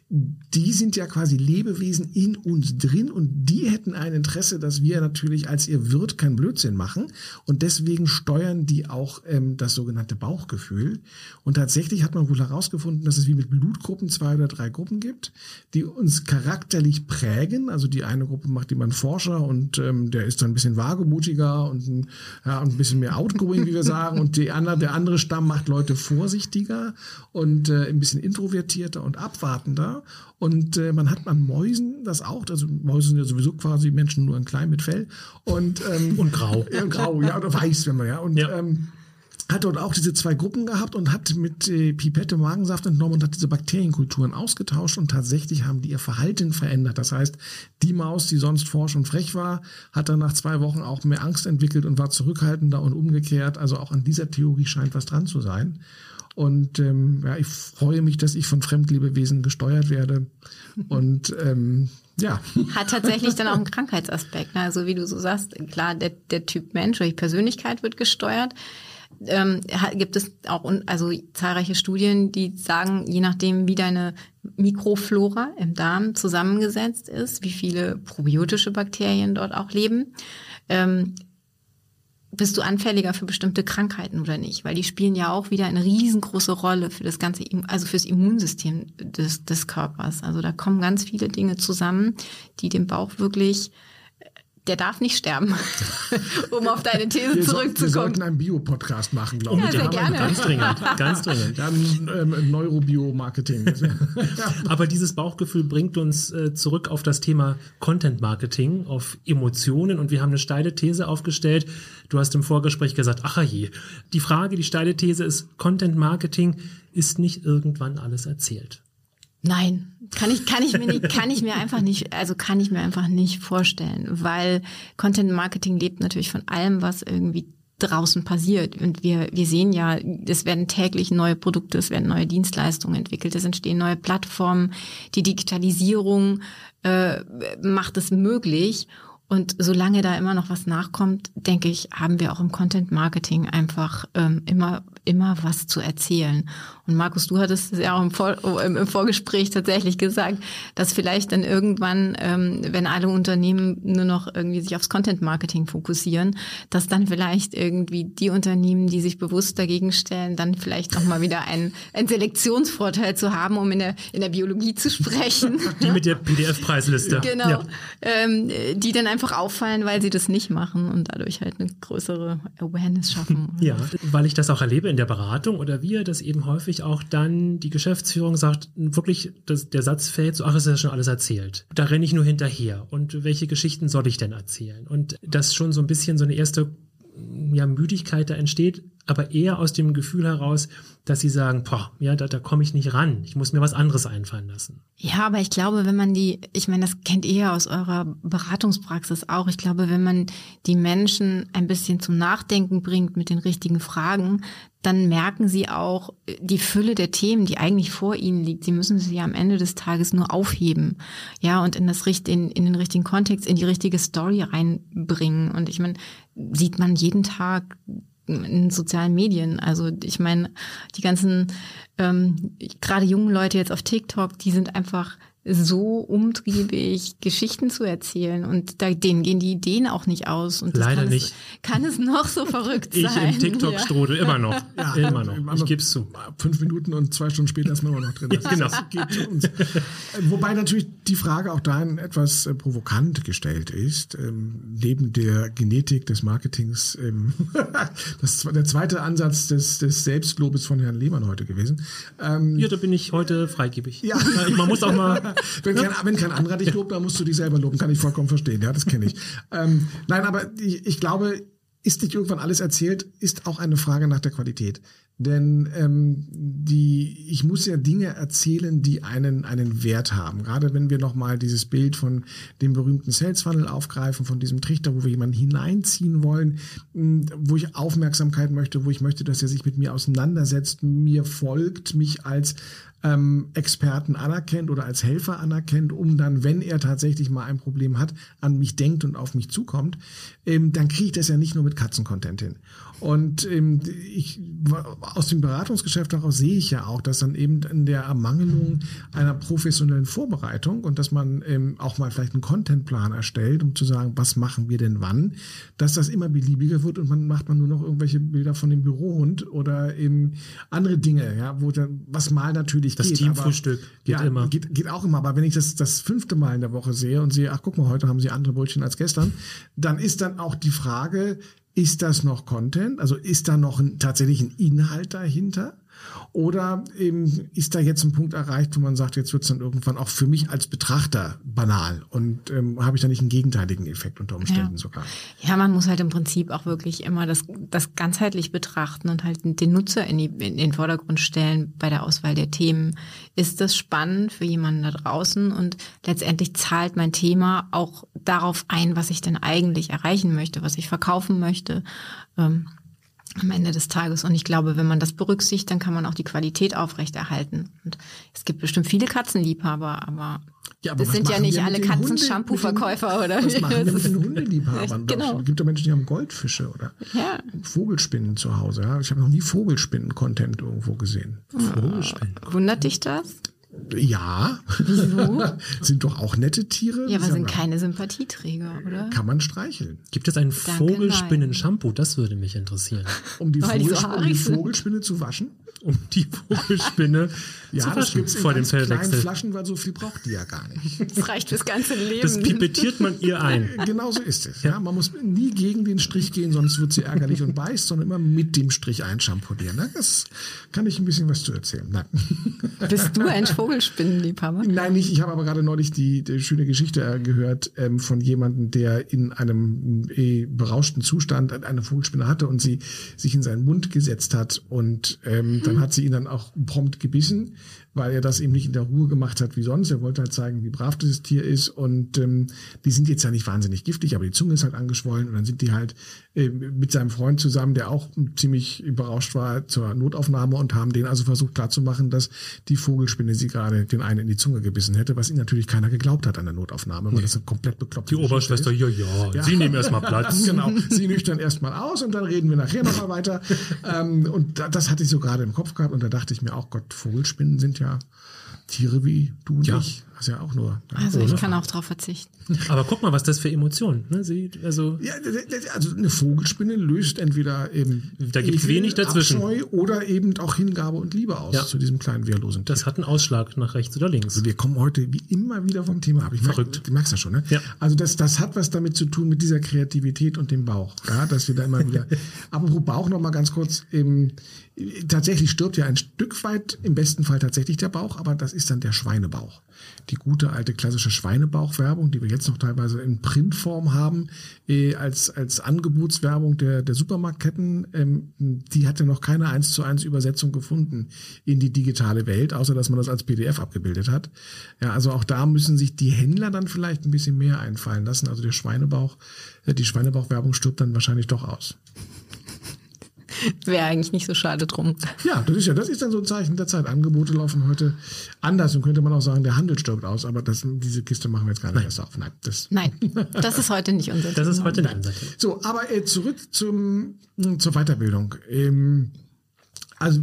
die sind ja quasi Lebewesen in uns drin und die hätten ein Interesse, dass wir natürlich als ihr Wirt keinen Blödsinn machen. Und deswegen steuern die auch ähm, das sogenannte Bauchgefühl. Und tatsächlich hat man wohl herausgefunden, dass es wie mit Blutgruppen zwei oder drei Gruppen gibt, die uns charakterlich prägen. Also die eine Gruppe macht jemand Forscher und ähm, der ist dann ein bisschen wagemutiger und ein, ja, ein bisschen mehr outgoing, wie wir sagen. Und die andere, der andere Stamm macht Leute vorsichtiger und äh, ein bisschen introvertierter und abwartender. Und äh, man hat an Mäusen das auch, also Mäuse sind ja sowieso quasi Menschen nur ein klein mit Fell. Und, ähm, [LAUGHS] und grau. Ja, grau, ja, oder weiß, wenn man ja. Und ja. Ähm, hat dort auch diese zwei Gruppen gehabt und hat mit äh, Pipette Magensaft entnommen und hat diese Bakterienkulturen ausgetauscht und tatsächlich haben die ihr Verhalten verändert. Das heißt, die Maus, die sonst forsch und frech war, hat dann nach zwei Wochen auch mehr Angst entwickelt und war zurückhaltender und umgekehrt. Also auch an dieser Theorie scheint was dran zu sein. Und ähm, ja, ich freue mich, dass ich von Fremdlebewesen gesteuert werde. [LAUGHS] Und ähm, ja. Hat tatsächlich dann auch einen Krankheitsaspekt. Ne? Also wie du so sagst, klar, der, der Typ Mensch oder die Persönlichkeit wird gesteuert. Ähm, gibt es auch also zahlreiche Studien, die sagen, je nachdem, wie deine Mikroflora im Darm zusammengesetzt ist, wie viele probiotische Bakterien dort auch leben, ähm, bist du anfälliger für bestimmte Krankheiten oder nicht? Weil die spielen ja auch wieder eine riesengroße Rolle für das ganze, also fürs Immunsystem des, des Körpers. Also da kommen ganz viele Dinge zusammen, die den Bauch wirklich der darf nicht sterben, [LAUGHS] um auf deine These wir zurückzukommen. wir sollten einen Bio-Podcast machen, glaube ich. Ja, sehr gerne. Ganz dringend, ganz dringend. [LAUGHS] Dann ähm, Neurobio-Marketing. [LAUGHS] Aber dieses Bauchgefühl bringt uns äh, zurück auf das Thema Content-Marketing, auf Emotionen und wir haben eine steile These aufgestellt. Du hast im Vorgespräch gesagt, ach je, die Frage, die steile These ist, Content-Marketing ist nicht irgendwann alles erzählt. Nein, kann ich, kann ich mir nicht, kann ich mir einfach nicht, also kann ich mir einfach nicht vorstellen, weil Content Marketing lebt natürlich von allem, was irgendwie draußen passiert. Und wir, wir sehen ja, es werden täglich neue Produkte, es werden neue Dienstleistungen entwickelt, es entstehen neue Plattformen. Die Digitalisierung äh, macht es möglich. Und solange da immer noch was nachkommt, denke ich, haben wir auch im Content Marketing einfach ähm, immer immer was zu erzählen. Und Markus, du hattest es ja auch im, Vor im Vorgespräch tatsächlich gesagt, dass vielleicht dann irgendwann, ähm, wenn alle Unternehmen nur noch irgendwie sich aufs Content Marketing fokussieren, dass dann vielleicht irgendwie die Unternehmen, die sich bewusst dagegen stellen, dann vielleicht auch mal wieder einen, einen Selektionsvorteil zu haben, um in der, in der Biologie zu sprechen. [LAUGHS] Die mit der PDF-Preisliste. Genau. Ja. Ähm, die dann einfach auffallen, weil sie das nicht machen und dadurch halt eine größere Awareness schaffen. Ja, weil ich das auch erlebe in der Beratung oder wir, dass eben häufig auch dann die Geschäftsführung sagt, wirklich, dass der Satz fällt, so, ach, ist ja schon alles erzählt. Da renne ich nur hinterher. Und welche Geschichten soll ich denn erzählen? Und dass schon so ein bisschen so eine erste ja, Müdigkeit da entsteht, aber eher aus dem Gefühl heraus, dass sie sagen, boah, ja, da, da komme ich nicht ran. Ich muss mir was anderes einfallen lassen. Ja, aber ich glaube, wenn man die, ich meine, das kennt ihr ja aus eurer Beratungspraxis auch. Ich glaube, wenn man die Menschen ein bisschen zum Nachdenken bringt mit den richtigen Fragen, dann merken sie auch die Fülle der Themen, die eigentlich vor ihnen liegt. Sie müssen sie ja am Ende des Tages nur aufheben, ja, und in das in, in den richtigen Kontext, in die richtige Story reinbringen. Und ich meine, sieht man jeden Tag in sozialen Medien. Also ich meine, die ganzen ähm, gerade jungen Leute jetzt auf TikTok, die sind einfach so umtriebig, Geschichten zu erzählen und da, denen gehen die Ideen auch nicht aus. Und Leider kann nicht. Es, kann es noch so [LAUGHS] verrückt ich sein? Ich im TikTok-Strudel, ja. immer noch. Ja, immer noch. Ich gebe es zu. Fünf Minuten und zwei Stunden später ist man immer noch drin. Das, genau. geht uns. Wobei natürlich die Frage auch dahin etwas äh, provokant gestellt ist. Ähm, neben der Genetik des Marketings, ähm, [LAUGHS] das der zweite Ansatz des, des Selbstlobes von Herrn Lehmann heute gewesen. Ähm, ja, da bin ich heute freigebig. Ja. [LAUGHS] Man muss auch mal wenn, kein, wenn kein anderer dich lobt, dann musst du dich selber loben. Kann ich vollkommen verstehen. Ja, das kenne ich. Ähm, nein, aber ich, ich glaube, ist nicht irgendwann alles erzählt, ist auch eine Frage nach der Qualität. Denn ähm, die, ich muss ja Dinge erzählen, die einen, einen Wert haben. Gerade wenn wir nochmal dieses Bild von dem berühmten Sales Funnel aufgreifen, von diesem Trichter, wo wir jemanden hineinziehen wollen, wo ich Aufmerksamkeit möchte, wo ich möchte, dass er sich mit mir auseinandersetzt, mir folgt, mich als ähm, Experten anerkennt oder als Helfer anerkennt, um dann, wenn er tatsächlich mal ein Problem hat, an mich denkt und auf mich zukommt, ähm, dann kriege ich das ja nicht nur mit Katzencontent hin. Und ähm, ich, aus dem Beratungsgeschäft heraus sehe ich ja auch, dass dann eben in der Ermangelung einer professionellen Vorbereitung und dass man ähm, auch mal vielleicht einen Contentplan erstellt, um zu sagen, was machen wir denn wann, dass das immer beliebiger wird und man macht man nur noch irgendwelche Bilder von dem Bürohund oder eben andere Dinge, ja, wo dann, was mal natürlich das geht. Das Teamfrühstück geht ja, immer. Geht, geht auch immer, aber wenn ich das das fünfte Mal in der Woche sehe und sehe, ach guck mal, heute haben sie andere Brötchen als gestern, dann ist dann auch die Frage, ist das noch Content? Also ist da noch ein, tatsächlich ein Inhalt dahinter? Oder eben ist da jetzt ein Punkt erreicht, wo man sagt, jetzt wird es dann irgendwann auch für mich als Betrachter banal und ähm, habe ich da nicht einen gegenteiligen Effekt unter Umständen ja. sogar? Ja, man muss halt im Prinzip auch wirklich immer das, das ganzheitlich betrachten und halt den Nutzer in, die, in den Vordergrund stellen bei der Auswahl der Themen. Ist das spannend für jemanden da draußen und letztendlich zahlt mein Thema auch darauf ein, was ich denn eigentlich erreichen möchte, was ich verkaufen möchte. Ähm, am Ende des Tages. Und ich glaube, wenn man das berücksichtigt, dann kann man auch die Qualität aufrechterhalten. Und es gibt bestimmt viele Katzenliebhaber, aber, ja, aber das sind ja nicht alle Katzen-Shampoo-Verkäufer, oder? Was machen wir mit den Hundeliebhabern? genau. Es gibt doch Menschen, die haben Goldfische oder ja. Vogelspinnen zu Hause. Ja? Ich habe noch nie Vogelspinnen-Content irgendwo gesehen. Vogelspinnen. Wundert dich das? Ja. Wieso? [LAUGHS] sind doch auch nette Tiere. Ja, aber sind keine Sympathieträger, oder? Kann man streicheln. Gibt es ein Vogelspinnen-Shampoo? Das würde mich interessieren. Um die, Vogel, so um die Vogelspinne zu waschen? um die Vogelspinne [LAUGHS] ja, das gibt's vor dem Fellwechsel. Flaschen, weil so viel braucht die ja gar nicht. Das reicht fürs ganze Leben. Das pipettiert man ihr ein. Genau so ist es. Ja, man muss nie gegen den Strich gehen, sonst wird sie ärgerlich und beißt, sondern immer mit dem Strich einschamponieren. Das kann ich ein bisschen was zu erzählen. Nein. Bist du ein Vogelspinnenliebhaber? Nein, nicht. Ich habe aber gerade neulich die, die schöne Geschichte äh, gehört ähm, von jemandem, der in einem äh, berauschten Zustand eine Vogelspinne hatte und sie sich in seinen Mund gesetzt hat und ähm, dann hat sie ihn dann auch prompt gebissen weil er das eben nicht in der Ruhe gemacht hat wie sonst. Er wollte halt zeigen, wie brav dieses Tier ist. Und ähm, die sind jetzt ja nicht wahnsinnig giftig, aber die Zunge ist halt angeschwollen. Und dann sind die halt äh, mit seinem Freund zusammen, der auch ziemlich überrascht war, zur Notaufnahme und haben den also versucht klarzumachen, dass die Vogelspinne sie gerade den einen in die Zunge gebissen hätte, was ihnen natürlich keiner geglaubt hat an der Notaufnahme, weil nee. das ein komplett bekloppt Die Oberschwester, ja, ja, ja, sie nehmen erstmal Platz. [LAUGHS] genau, sie nüchtern erstmal aus und dann reden wir nachher nochmal weiter. ähm, und das hatte ich so gerade im Kopf gehabt und da dachte ich mir auch, Gott, Vogelspinnen sind ja ja Tiere wie du und ja. ich. Hast ja auch nur. Also ich kann auch darauf verzichten. [LAUGHS] Aber guck mal, was das für Emotionen. Ne? Sie, also, ja, also eine Vogelspinne löst entweder eben da gibt wenig dazwischen Abscheu oder eben auch Hingabe und Liebe aus ja. zu diesem kleinen wehrlosen Tier. Das hat einen Ausschlag nach rechts oder links. Also wir kommen heute wie immer wieder vom Thema ab. Ich Verrückt. Merk, du merkst das schon, ne? Ja. Also das, das hat was damit zu tun mit dieser Kreativität und dem Bauch. Ja, dass wir da immer wieder. [LAUGHS] Aber wo Bauch noch mal ganz kurz. Eben, tatsächlich stirbt ja ein Stück weit im besten Fall tatsächlich der Bauch, aber das ist dann der Schweinebauch die gute alte klassische Schweinebauchwerbung, die wir jetzt noch teilweise in Printform haben, äh, als, als Angebotswerbung der, der Supermarktketten, ähm, die hat ja noch keine eins zu eins Übersetzung gefunden in die digitale Welt, außer dass man das als PDF abgebildet hat. Ja, also auch da müssen sich die Händler dann vielleicht ein bisschen mehr einfallen lassen. Also der Schweinebauch, äh, die Schweinebauchwerbung stirbt dann wahrscheinlich doch aus. Wäre eigentlich nicht so schade drum. Ja, das ist ja, das ist dann so ein Zeichen der Zeit. Angebote laufen heute anders und könnte man auch sagen, der Handel stirbt aus, aber das, diese Kiste machen wir jetzt gar nicht erst auf. Nein, das, Nein, [LAUGHS] das ist heute nicht unser Thema. Das ist heute nicht unser Thema. So, aber äh, zurück zum, zur Weiterbildung. Ähm, also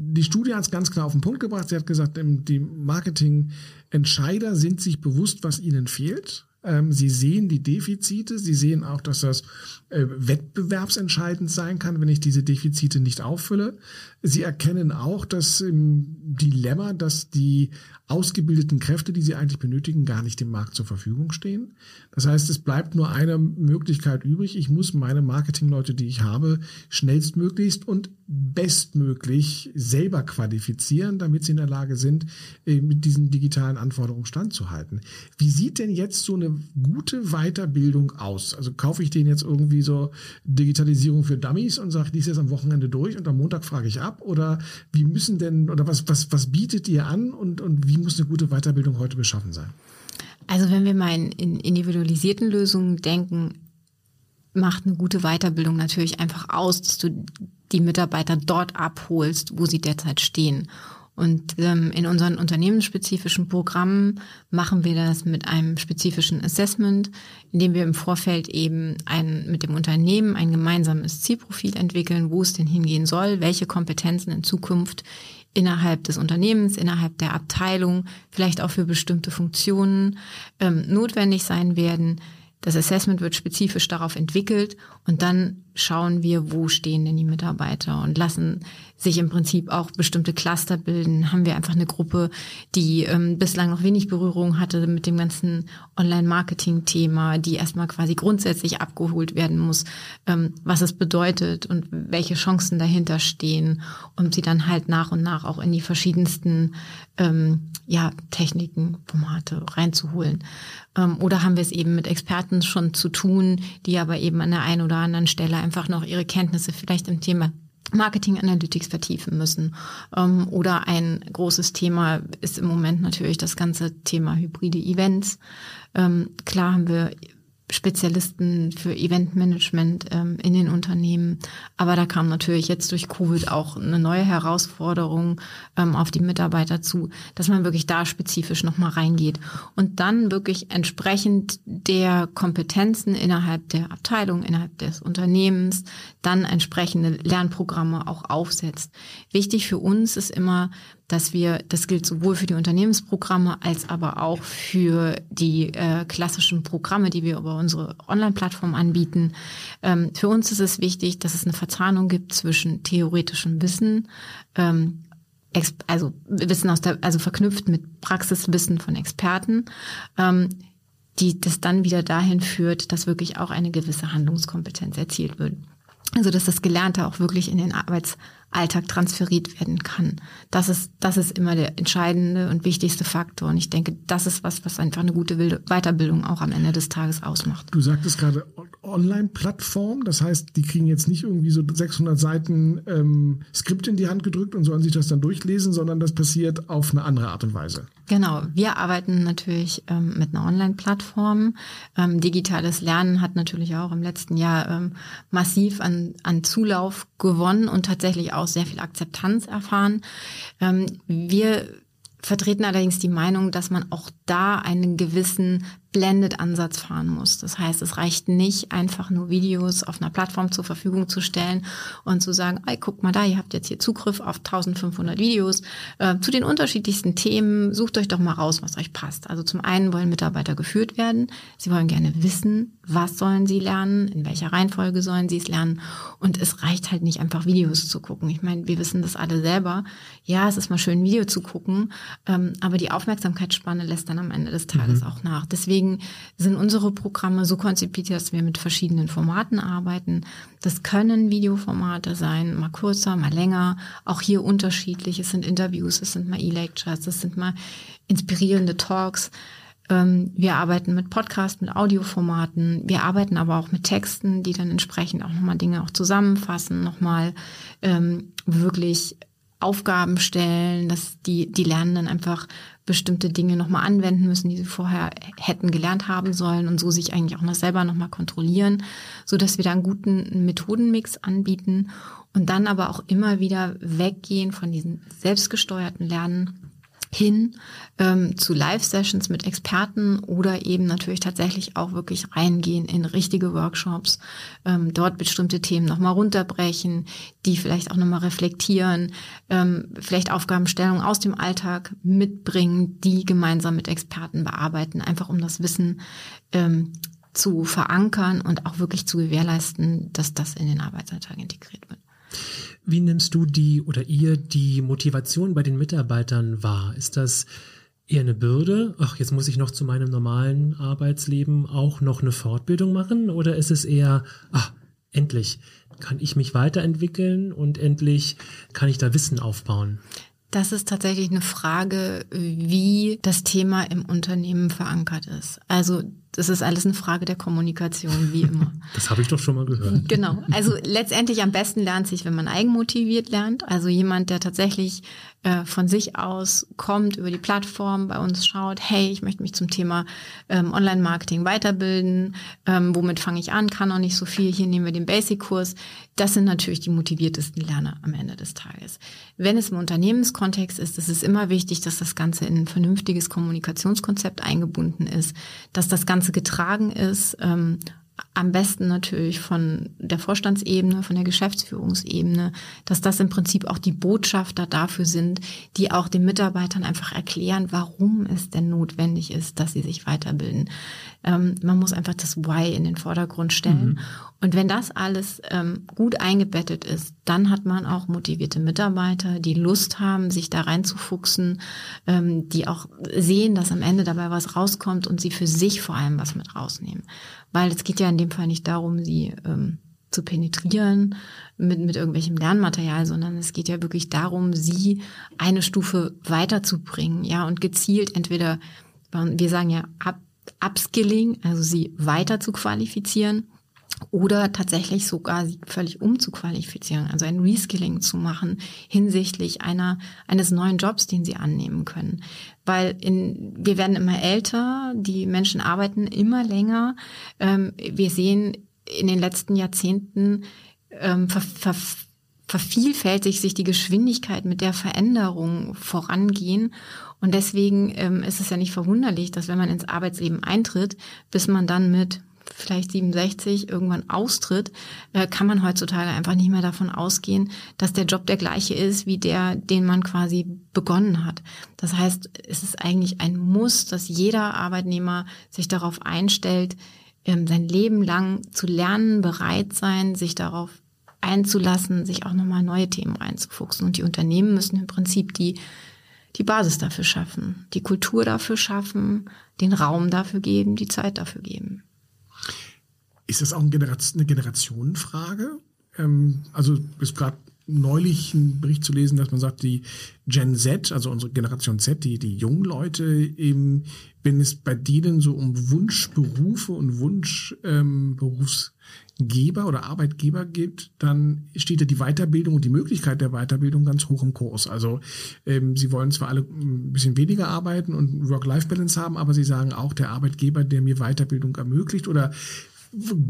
die Studie hat es ganz klar auf den Punkt gebracht. Sie hat gesagt, ähm, die Marketingentscheider sind sich bewusst, was ihnen fehlt. Ähm, sie sehen die Defizite, sie sehen auch, dass das äh, wettbewerbsentscheidend sein kann, wenn ich diese Defizite nicht auffülle. Sie erkennen auch das ähm, Dilemma, dass die ausgebildeten Kräfte, die sie eigentlich benötigen, gar nicht dem Markt zur Verfügung stehen. Das heißt, es bleibt nur eine Möglichkeit übrig. Ich muss meine Marketingleute, die ich habe, schnellstmöglichst und bestmöglich selber qualifizieren, damit sie in der Lage sind, äh, mit diesen digitalen Anforderungen standzuhalten. Wie sieht denn jetzt so eine gute Weiterbildung aus? Also kaufe ich den jetzt irgendwie so Digitalisierung für Dummies und sage, dies ist am Wochenende durch und am Montag frage ich ab? Oder wie müssen denn, oder was, was, was bietet ihr an und, und wie muss eine gute Weiterbildung heute beschaffen sein? Also wenn wir mal in, in individualisierten Lösungen denken, macht eine gute Weiterbildung natürlich einfach aus, dass du die Mitarbeiter dort abholst, wo sie derzeit stehen. Und ähm, in unseren unternehmensspezifischen Programmen machen wir das mit einem spezifischen Assessment, indem wir im Vorfeld eben ein, mit dem Unternehmen ein gemeinsames Zielprofil entwickeln, wo es denn hingehen soll, welche Kompetenzen in Zukunft innerhalb des Unternehmens, innerhalb der Abteilung, vielleicht auch für bestimmte Funktionen ähm, notwendig sein werden. Das Assessment wird spezifisch darauf entwickelt und dann schauen wir, wo stehen denn die Mitarbeiter und lassen sich im Prinzip auch bestimmte Cluster bilden. Haben wir einfach eine Gruppe, die ähm, bislang noch wenig Berührung hatte mit dem ganzen Online-Marketing-Thema, die erstmal quasi grundsätzlich abgeholt werden muss, ähm, was es bedeutet und welche Chancen dahinter stehen, um sie dann halt nach und nach auch in die verschiedensten ähm, ja, Techniken, Formate reinzuholen. Ähm, oder haben wir es eben mit Experten schon zu tun, die aber eben an der einen oder anderen Stelle einfach noch ihre Kenntnisse vielleicht im Thema Marketing Analytics vertiefen müssen. Ähm, oder ein großes Thema ist im Moment natürlich das ganze Thema hybride Events. Ähm, klar haben wir Spezialisten für Eventmanagement ähm, in den Unternehmen. Aber da kam natürlich jetzt durch Covid auch eine neue Herausforderung ähm, auf die Mitarbeiter zu, dass man wirklich da spezifisch nochmal reingeht und dann wirklich entsprechend der Kompetenzen innerhalb der Abteilung, innerhalb des Unternehmens, dann entsprechende Lernprogramme auch aufsetzt. Wichtig für uns ist immer, dass wir, das gilt sowohl für die Unternehmensprogramme als aber auch für die äh, klassischen Programme, die wir über unsere Online-Plattform anbieten. Ähm, für uns ist es wichtig, dass es eine Verzahnung gibt zwischen theoretischem Wissen, ähm, also Wissen aus der, also verknüpft mit Praxiswissen von Experten, ähm, die das dann wieder dahin führt, dass wirklich auch eine gewisse Handlungskompetenz erzielt wird. Also dass das Gelernte auch wirklich in den Arbeitsalltag transferiert werden kann. Das ist, das ist immer der entscheidende und wichtigste Faktor. Und ich denke, das ist was, was einfach eine gute Weiterbildung auch am Ende des Tages ausmacht. Du sagtest gerade Online-Plattform, das heißt, die kriegen jetzt nicht irgendwie so 600 Seiten ähm, Skript in die Hand gedrückt und sollen sich das dann durchlesen, sondern das passiert auf eine andere Art und Weise. Genau, wir arbeiten natürlich ähm, mit einer Online-Plattform. Ähm, digitales Lernen hat natürlich auch im letzten Jahr ähm, massiv an, an Zulauf gewonnen und tatsächlich auch sehr viel Akzeptanz erfahren. Ähm, wir vertreten allerdings die Meinung, dass man auch da einen gewissen Blended-Ansatz fahren muss. Das heißt, es reicht nicht, einfach nur Videos auf einer Plattform zur Verfügung zu stellen und zu sagen, ey, guck mal da, ihr habt jetzt hier Zugriff auf 1500 Videos äh, zu den unterschiedlichsten Themen. Sucht euch doch mal raus, was euch passt. Also zum einen wollen Mitarbeiter geführt werden. Sie wollen gerne wissen, was sollen sie lernen, in welcher Reihenfolge sollen sie es lernen. Und es reicht halt nicht einfach Videos zu gucken. Ich meine, wir wissen das alle selber. Ja, es ist mal schön, ein Video zu gucken, ähm, aber die Aufmerksamkeitsspanne lässt dann am Ende des Tages mhm. auch nach. Deswegen Deswegen sind unsere Programme so konzipiert, dass wir mit verschiedenen Formaten arbeiten. Das können Videoformate sein, mal kürzer, mal länger. Auch hier unterschiedlich. Es sind Interviews, es sind mal E-Lectures, es sind mal inspirierende Talks. Ähm, wir arbeiten mit Podcast, mit Audioformaten. Wir arbeiten aber auch mit Texten, die dann entsprechend auch nochmal Dinge auch zusammenfassen, nochmal ähm, wirklich Aufgaben stellen, dass die, die Lernenden einfach bestimmte Dinge nochmal anwenden müssen, die sie vorher hätten gelernt haben sollen und so sich eigentlich auch noch selber nochmal kontrollieren, so dass wir da einen guten Methodenmix anbieten und dann aber auch immer wieder weggehen von diesen selbstgesteuerten Lernen hin ähm, zu Live-Sessions mit Experten oder eben natürlich tatsächlich auch wirklich reingehen in richtige Workshops, ähm, dort bestimmte Themen nochmal runterbrechen, die vielleicht auch nochmal reflektieren, ähm, vielleicht Aufgabenstellungen aus dem Alltag mitbringen, die gemeinsam mit Experten bearbeiten, einfach um das Wissen ähm, zu verankern und auch wirklich zu gewährleisten, dass das in den Arbeitsalltag integriert wird. Wie nimmst du die oder ihr die Motivation bei den Mitarbeitern wahr? Ist das eher eine Bürde? Ach, jetzt muss ich noch zu meinem normalen Arbeitsleben auch noch eine Fortbildung machen? Oder ist es eher, ach, endlich kann ich mich weiterentwickeln und endlich kann ich da Wissen aufbauen? Das ist tatsächlich eine Frage, wie das Thema im Unternehmen verankert ist. Also das ist alles eine Frage der Kommunikation, wie immer. [LAUGHS] Das habe ich doch schon mal gehört. Genau. Also letztendlich am besten lernt sich, wenn man eigenmotiviert lernt. Also jemand, der tatsächlich äh, von sich aus kommt, über die Plattform bei uns schaut, hey, ich möchte mich zum Thema ähm, Online-Marketing weiterbilden. Ähm, womit fange ich an? Kann noch nicht so viel. Hier nehmen wir den Basic-Kurs. Das sind natürlich die motiviertesten Lerner am Ende des Tages. Wenn es im Unternehmenskontext ist, ist es immer wichtig, dass das Ganze in ein vernünftiges Kommunikationskonzept eingebunden ist, dass das Ganze getragen ist ähm, am besten natürlich von der Vorstandsebene, von der Geschäftsführungsebene, dass das im Prinzip auch die Botschafter dafür sind, die auch den Mitarbeitern einfach erklären, warum es denn notwendig ist, dass sie sich weiterbilden. Ähm, man muss einfach das Why in den Vordergrund stellen. Mhm. Und wenn das alles ähm, gut eingebettet ist, dann hat man auch motivierte Mitarbeiter, die Lust haben, sich da reinzufuchsen, ähm, die auch sehen, dass am Ende dabei was rauskommt und sie für sich vor allem was mit rausnehmen. Weil es geht ja in dem Fall nicht darum, sie ähm, zu penetrieren mit, mit irgendwelchem Lernmaterial, sondern es geht ja wirklich darum, sie eine Stufe weiterzubringen, ja, und gezielt entweder, wir sagen ja, up, Upskilling, also sie weiter zu qualifizieren oder tatsächlich sogar sie völlig umzuqualifizieren, also ein Reskilling zu machen hinsichtlich einer eines neuen Jobs, den sie annehmen können. Weil in, wir werden immer älter, die Menschen arbeiten immer länger. Ähm, wir sehen in den letzten Jahrzehnten ähm, ver, ver, vervielfältigt sich die Geschwindigkeit, mit der Veränderungen vorangehen. Und deswegen ähm, ist es ja nicht verwunderlich, dass wenn man ins Arbeitsleben eintritt, bis man dann mit vielleicht 67 irgendwann austritt, äh, kann man heutzutage einfach nicht mehr davon ausgehen, dass der Job der gleiche ist wie der, den man quasi begonnen hat. Das heißt, es ist eigentlich ein Muss, dass jeder Arbeitnehmer sich darauf einstellt, ähm, sein Leben lang zu lernen, bereit sein, sich darauf einzulassen, sich auch nochmal neue Themen reinzufuchsen. Und die Unternehmen müssen im Prinzip die, die Basis dafür schaffen, die Kultur dafür schaffen, den Raum dafür geben, die Zeit dafür geben. Ist das auch eine Generationenfrage? Ähm, also ist gerade neulich ein Bericht zu lesen, dass man sagt, die Gen Z, also unsere Generation Z, die, die jungen Leute, eben, wenn es bei denen so um Wunschberufe und Wunschberufsgeber ähm, oder Arbeitgeber geht, dann steht ja die Weiterbildung und die Möglichkeit der Weiterbildung ganz hoch im Kurs. Also ähm, sie wollen zwar alle ein bisschen weniger arbeiten und Work-Life-Balance haben, aber sie sagen auch, der Arbeitgeber, der mir Weiterbildung ermöglicht oder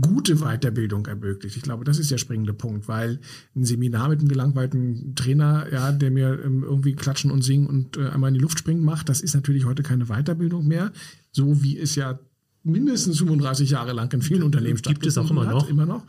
gute Weiterbildung ermöglicht. Ich glaube, das ist der springende Punkt, weil ein Seminar mit einem gelangweilten Trainer, ja, der mir ähm, irgendwie klatschen und singen und äh, einmal in die Luft springen macht, das ist natürlich heute keine Weiterbildung mehr, so wie es ja mindestens 35 Jahre lang in vielen Unternehmen Gibt es auch immer hat, noch. Immer noch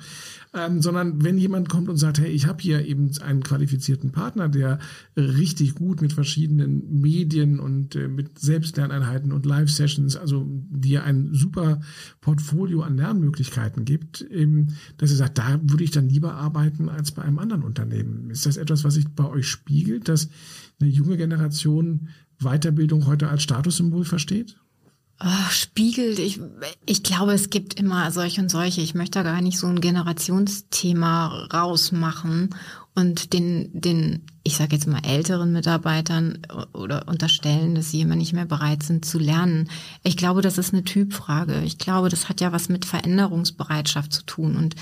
ähm, sondern wenn jemand kommt und sagt, hey, ich habe hier eben einen qualifizierten Partner, der richtig gut mit verschiedenen Medien und äh, mit Selbstlerneinheiten und Live-Sessions, also dir ein super Portfolio an Lernmöglichkeiten gibt, eben, dass er sagt, da würde ich dann lieber arbeiten als bei einem anderen Unternehmen. Ist das etwas, was sich bei euch spiegelt, dass eine junge Generation Weiterbildung heute als Statussymbol versteht? Oh, spiegelt, ich, ich glaube, es gibt immer solche und solche. Ich möchte da gar nicht so ein Generationsthema rausmachen und den, den, ich sage jetzt mal älteren Mitarbeitern oder unterstellen, dass sie immer nicht mehr bereit sind zu lernen. Ich glaube, das ist eine Typfrage. Ich glaube, das hat ja was mit Veränderungsbereitschaft zu tun. Und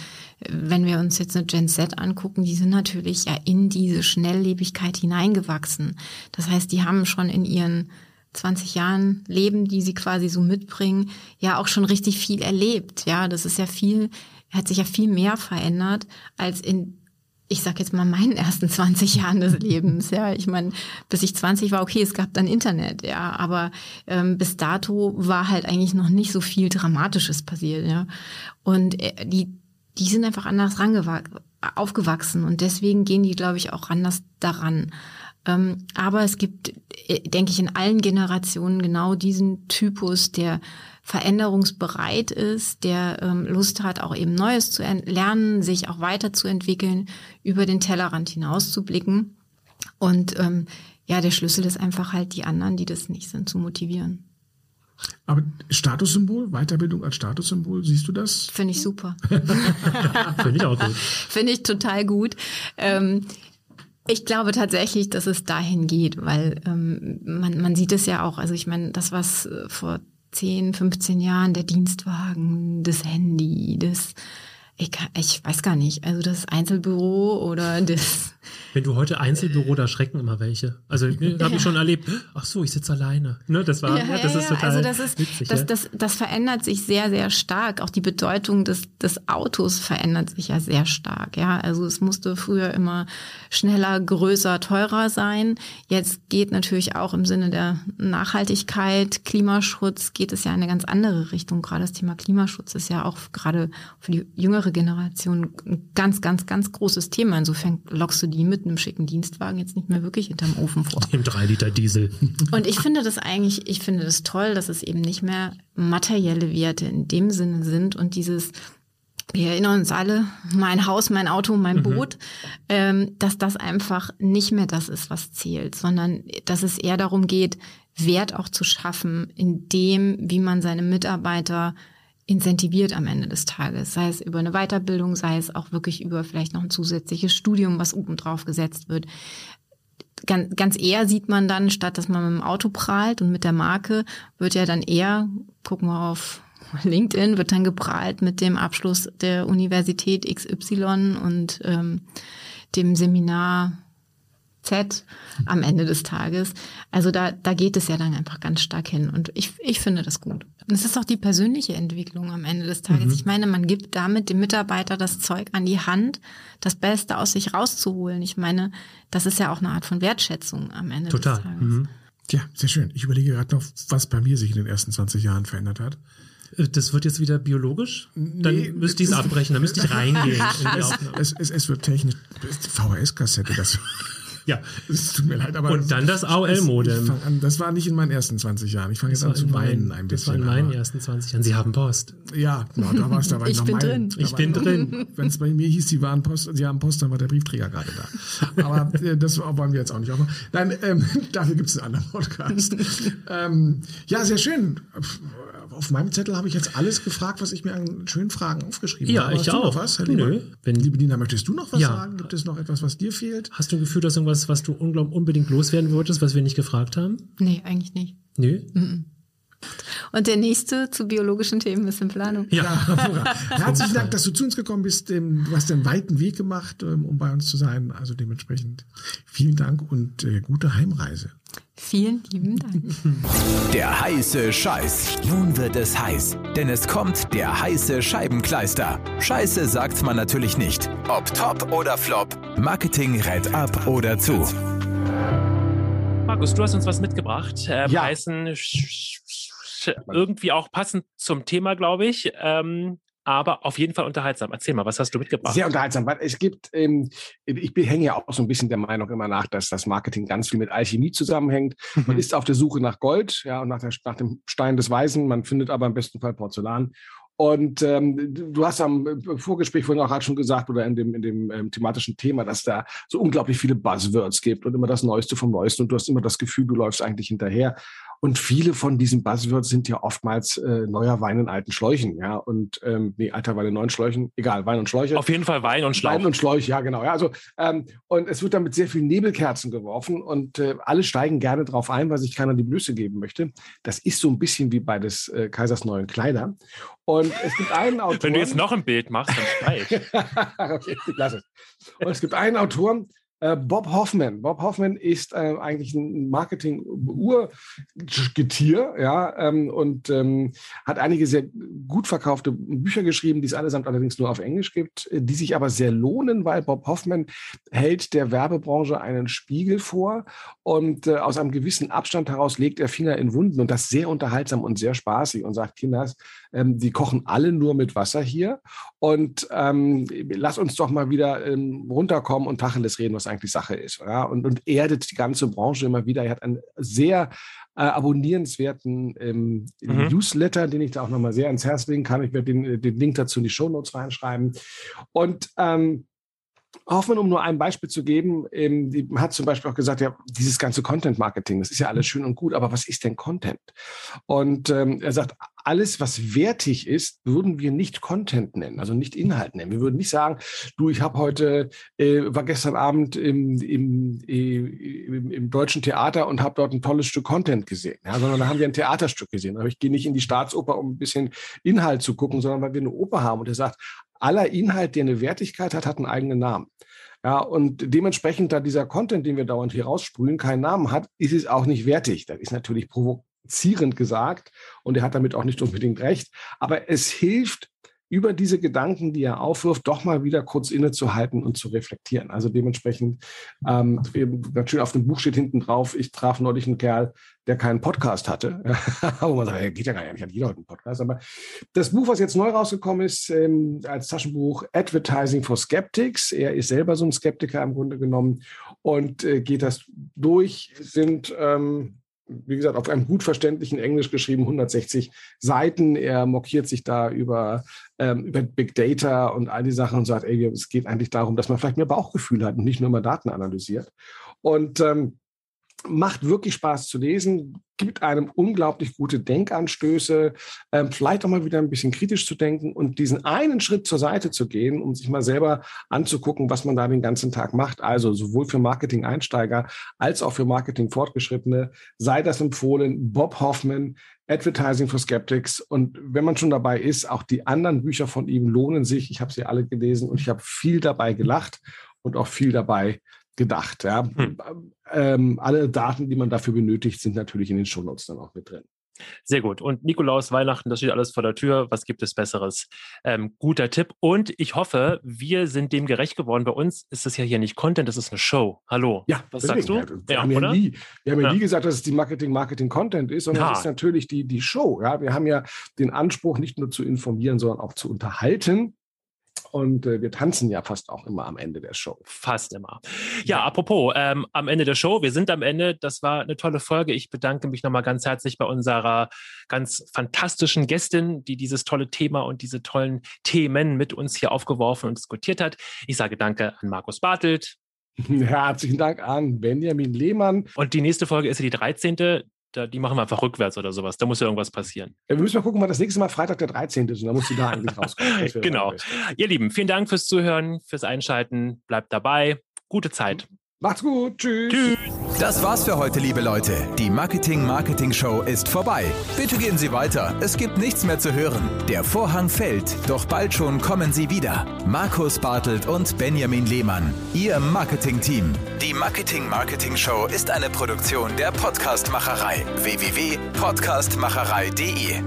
wenn wir uns jetzt eine Gen Z angucken, die sind natürlich ja in diese Schnelllebigkeit hineingewachsen. Das heißt, die haben schon in ihren 20 Jahren Leben, die sie quasi so mitbringen, ja auch schon richtig viel erlebt. Ja, das ist ja viel, hat sich ja viel mehr verändert als in ich sag jetzt mal meinen ersten 20 Jahren des Lebens, ja. Ich meine, bis ich 20 war, okay, es gab dann Internet, ja, aber ähm, bis dato war halt eigentlich noch nicht so viel Dramatisches passiert, ja. Und äh, die, die sind einfach anders aufgewachsen und deswegen gehen die, glaube ich, auch anders daran. Ähm, aber es gibt, äh, denke ich, in allen Generationen genau diesen Typus, der veränderungsbereit ist, der ähm, Lust hat, auch eben Neues zu lernen, sich auch weiterzuentwickeln, über den Tellerrand hinauszublicken. Und ähm, ja, der Schlüssel ist einfach halt die anderen, die das nicht sind, zu motivieren. Aber Statussymbol, Weiterbildung als Statussymbol, siehst du das? Finde ich super. [LAUGHS] Finde ich auch gut. [LAUGHS] Finde ich total gut. Ähm, ich glaube tatsächlich, dass es dahin geht, weil ähm, man, man sieht es ja auch. Also ich meine, das, was äh, vor 10, 15 Jahren der Dienstwagen, das Handy, das ich, ich weiß gar nicht, also das Einzelbüro oder das wenn du heute Einzelbüro, da schrecken immer welche. Also [LAUGHS] ne, habe ich schon erlebt. Ach so, ich sitze alleine. Ne, das war, ja, ne, das ja, ist total also das ist, witzig. Das, das, das verändert sich sehr, sehr stark. Auch die Bedeutung des, des Autos verändert sich ja sehr stark. Ja, also es musste früher immer schneller, größer, teurer sein. Jetzt geht natürlich auch im Sinne der Nachhaltigkeit, Klimaschutz, geht es ja in eine ganz andere Richtung. Gerade das Thema Klimaschutz ist ja auch gerade für die jüngere Generation ein ganz, ganz, ganz großes Thema. Insofern lockst du die mit einem schicken Dienstwagen jetzt nicht mehr wirklich hinterm Ofen vor. Dem 3 Liter Diesel. Und ich finde das eigentlich, ich finde das toll, dass es eben nicht mehr materielle Werte in dem Sinne sind und dieses, wir erinnern uns alle, mein Haus, mein Auto, mein mhm. Boot, ähm, dass das einfach nicht mehr das ist, was zählt, sondern dass es eher darum geht, Wert auch zu schaffen in dem, wie man seine Mitarbeiter incentiviert am Ende des Tages, sei es über eine Weiterbildung, sei es auch wirklich über vielleicht noch ein zusätzliches Studium, was oben drauf gesetzt wird. Ganz, ganz eher sieht man dann, statt dass man mit dem Auto prahlt und mit der Marke, wird ja dann eher, gucken wir auf [LAUGHS] LinkedIn wird dann geprahlt mit dem Abschluss der Universität XY und ähm, dem Seminar Z am Ende des Tages. Also da, da geht es ja dann einfach ganz stark hin. Und ich, ich finde das gut. Und es ist auch die persönliche Entwicklung am Ende des Tages. Mhm. Ich meine, man gibt damit dem Mitarbeiter das Zeug an die Hand, das Beste aus sich rauszuholen. Ich meine, das ist ja auch eine Art von Wertschätzung am Ende Total. des Tages. Mhm. Ja, sehr schön. Ich überlege gerade noch, was bei mir sich in den ersten 20 Jahren verändert hat. Äh, das wird jetzt wieder biologisch? Dann nee, müsste ich es abbrechen, dann müsste ich reingehen. [LAUGHS] es, es, es, wird technisch. VHS-Kassette, das. [LAUGHS] Ja, es tut mir leid, aber. Und dann das AOL-Modem. Das war nicht in meinen ersten 20 Jahren. Ich fange jetzt an zu weinen ein bisschen. Das war in meinen ersten 20 Jahren. Sie haben Post. Ja, genau, da war es dabei. Ich bin mein, drin. Ich bin drin. Wenn es bei mir hieß, Sie waren Post, Sie haben Post, dann war der Briefträger gerade da. Aber äh, das wollen wir jetzt auch nicht aufmachen. Nein, ähm, [LAUGHS] dafür gibt es einen anderen Podcast. [LAUGHS] ähm, ja, sehr schön auf meinem Zettel habe ich jetzt alles gefragt, was ich mir an schönen Fragen aufgeschrieben ja, habe. Ja, ich auch. was, Herr Nö. Wenn, Liebe Dina, möchtest du noch was ja. sagen? Gibt es noch etwas, was dir fehlt? Hast du ein Gefühl, dass irgendwas, was du unglaublich unbedingt loswerden wolltest, was wir nicht gefragt haben? Nee, eigentlich nicht. Nö? Mhm. Und der nächste zu biologischen Themen ist in Planung. Ja, Herzlichen Dank, dass du zu uns gekommen bist. Ähm, du hast einen weiten Weg gemacht, ähm, um bei uns zu sein. Also dementsprechend vielen Dank und äh, gute Heimreise. Vielen lieben Dank. Der heiße Scheiß. Nun wird es heiß, denn es kommt der heiße Scheibenkleister. Scheiße sagt man natürlich nicht. Ob top oder flop, Marketing rät ab oder zu. Markus, du hast uns was mitgebracht. Ähm, ja. Heißen irgendwie auch passend zum Thema, glaube ich. Ähm, aber auf jeden Fall unterhaltsam. Erzähl mal, was hast du mitgebracht? Sehr unterhaltsam, weil es gibt, ähm, ich hänge ja auch so ein bisschen der Meinung immer nach, dass das Marketing ganz viel mit Alchemie zusammenhängt. Man mhm. ist auf der Suche nach Gold, ja, und nach, der, nach dem Stein des Weisen. Man findet aber im besten Fall Porzellan. Und ähm, du hast am Vorgespräch vorhin auch gerade schon gesagt oder in dem, in dem ähm, thematischen Thema, dass da so unglaublich viele Buzzwords gibt und immer das Neueste vom Neuesten und du hast immer das Gefühl, du läufst eigentlich hinterher. Und viele von diesen Buzzwords sind ja oftmals äh, neuer Wein in alten Schläuchen, ja. Und ähm, nee, alter Wein in neuen Schläuchen, egal, Wein und Schläuche. Auf jeden Fall Wein und Schlauch. Wein und Schläuche, ja, genau. Ja, also, ähm, und es wird dann mit sehr vielen Nebelkerzen geworfen und äh, alle steigen gerne drauf ein, weil sich keiner die Blöße geben möchte. Das ist so ein bisschen wie bei des äh, Kaisers neuen Kleider. Und es gibt einen Autor. Wenn du jetzt noch ein Bild machst, dann steig. [LAUGHS] okay, lass es. Und es gibt einen Autor, Bob Hoffman. Bob Hoffman ist äh, eigentlich ein Marketing-Urgetier, ja, ähm, und ähm, hat einige sehr gut verkaufte Bücher geschrieben, die es allesamt allerdings nur auf Englisch gibt, äh, die sich aber sehr lohnen, weil Bob Hoffman hält der Werbebranche einen Spiegel vor und äh, aus einem gewissen Abstand heraus legt er Finger in Wunden und das sehr unterhaltsam und sehr spaßig und sagt, Kinders, ähm, die kochen alle nur mit Wasser hier und ähm, lass uns doch mal wieder ähm, runterkommen und Tacheles reden, was eigentlich Sache ist. Ja? Und, und erdet die ganze Branche immer wieder. Er hat einen sehr äh, abonnierenswerten ähm, mhm. Newsletter, den ich da auch nochmal sehr ans Herz legen kann. Ich werde den, den Link dazu in die Show Notes reinschreiben. Und ähm, Hoffmann, um nur ein Beispiel zu geben, ähm, die hat zum Beispiel auch gesagt, ja, dieses ganze Content-Marketing, das ist ja alles schön und gut, aber was ist denn Content? Und ähm, er sagt, alles, was wertig ist, würden wir nicht Content nennen, also nicht Inhalt nennen. Wir würden nicht sagen, du, ich habe heute, äh, war gestern Abend im, im, äh, im, im deutschen Theater und habe dort ein tolles Stück Content gesehen, ja, sondern da haben wir ein Theaterstück gesehen. Aber ich gehe nicht in die Staatsoper, um ein bisschen Inhalt zu gucken, sondern weil wir eine Oper haben. Und er sagt, aller Inhalt, der eine Wertigkeit hat, hat einen eigenen Namen. Ja, und dementsprechend, da dieser Content, den wir dauernd hier raussprühen, keinen Namen hat, ist es auch nicht wertig. Das ist natürlich provozierend gesagt und er hat damit auch nicht unbedingt recht. Aber es hilft, über diese Gedanken, die er aufwirft, doch mal wieder kurz innezuhalten und zu reflektieren. Also dementsprechend, ähm, natürlich auf dem Buch steht hinten drauf, ich traf neulich einen Kerl, der keinen Podcast hatte. [LAUGHS] Wo man sagt, geht ja gar nicht, hat jeder heute einen Podcast. Aber das Buch, was jetzt neu rausgekommen ist, ähm, als Taschenbuch Advertising for Skeptics, er ist selber so ein Skeptiker im Grunde genommen und äh, geht das durch, sind ähm, wie gesagt, auf einem gut verständlichen Englisch geschrieben, 160 Seiten. Er mokiert sich da über, ähm, über Big Data und all die Sachen und sagt, ey, es geht eigentlich darum, dass man vielleicht mehr Bauchgefühl hat und nicht nur mal Daten analysiert. Und ähm, macht wirklich Spaß zu lesen, gibt einem unglaublich gute Denkanstöße, ähm, vielleicht auch mal wieder ein bisschen kritisch zu denken und diesen einen Schritt zur Seite zu gehen, um sich mal selber anzugucken, was man da den ganzen Tag macht. Also sowohl für Marketing-Einsteiger als auch für Marketing-Fortgeschrittene sei das empfohlen. Bob Hoffman, Advertising for Skeptics. Und wenn man schon dabei ist, auch die anderen Bücher von ihm lohnen sich. Ich habe sie alle gelesen und ich habe viel dabei gelacht und auch viel dabei gedacht. Ja. Hm. Ähm, alle Daten, die man dafür benötigt, sind natürlich in den Shownotes dann auch mit drin. Sehr gut. Und Nikolaus, Weihnachten, das steht alles vor der Tür. Was gibt es Besseres? Ähm, guter Tipp. Und ich hoffe, wir sind dem gerecht geworden. Bei uns ist es ja hier nicht Content, das ist eine Show. Hallo. Ja, was sagst du? Ja, wir, ja, haben ja nie, wir haben ja, nie gesagt, dass es die Marketing, Marketing, Content ist, sondern es ist natürlich die, die Show. Ja, wir haben ja den Anspruch, nicht nur zu informieren, sondern auch zu unterhalten. Und äh, wir tanzen ja fast auch immer am Ende der Show. Fast immer. Ja, ja. apropos, ähm, am Ende der Show, wir sind am Ende. Das war eine tolle Folge. Ich bedanke mich nochmal ganz herzlich bei unserer ganz fantastischen Gästin, die dieses tolle Thema und diese tollen Themen mit uns hier aufgeworfen und diskutiert hat. Ich sage danke an Markus Bartelt. [LAUGHS] Herzlichen Dank an Benjamin Lehmann. Und die nächste Folge ist ja die 13 da, die machen wir einfach rückwärts oder sowas. Da muss ja irgendwas passieren. Ja, wir müssen mal gucken, wann das nächste Mal Freitag der 13. ist und dann muss die da eigentlich rauskommen. [LAUGHS] genau. Ihr Lieben, vielen Dank fürs Zuhören, fürs Einschalten. Bleibt dabei. Gute Zeit. Macht's gut. Tschüss. Tschüss. Das war's für heute, liebe Leute. Die Marketing Marketing Show ist vorbei. Bitte gehen Sie weiter. Es gibt nichts mehr zu hören. Der Vorhang fällt, doch bald schon kommen Sie wieder. Markus Bartelt und Benjamin Lehmann, Ihr Marketing-Team. Die Marketing Marketing Show ist eine Produktion der Podcastmacherei. www.podcastmacherei.de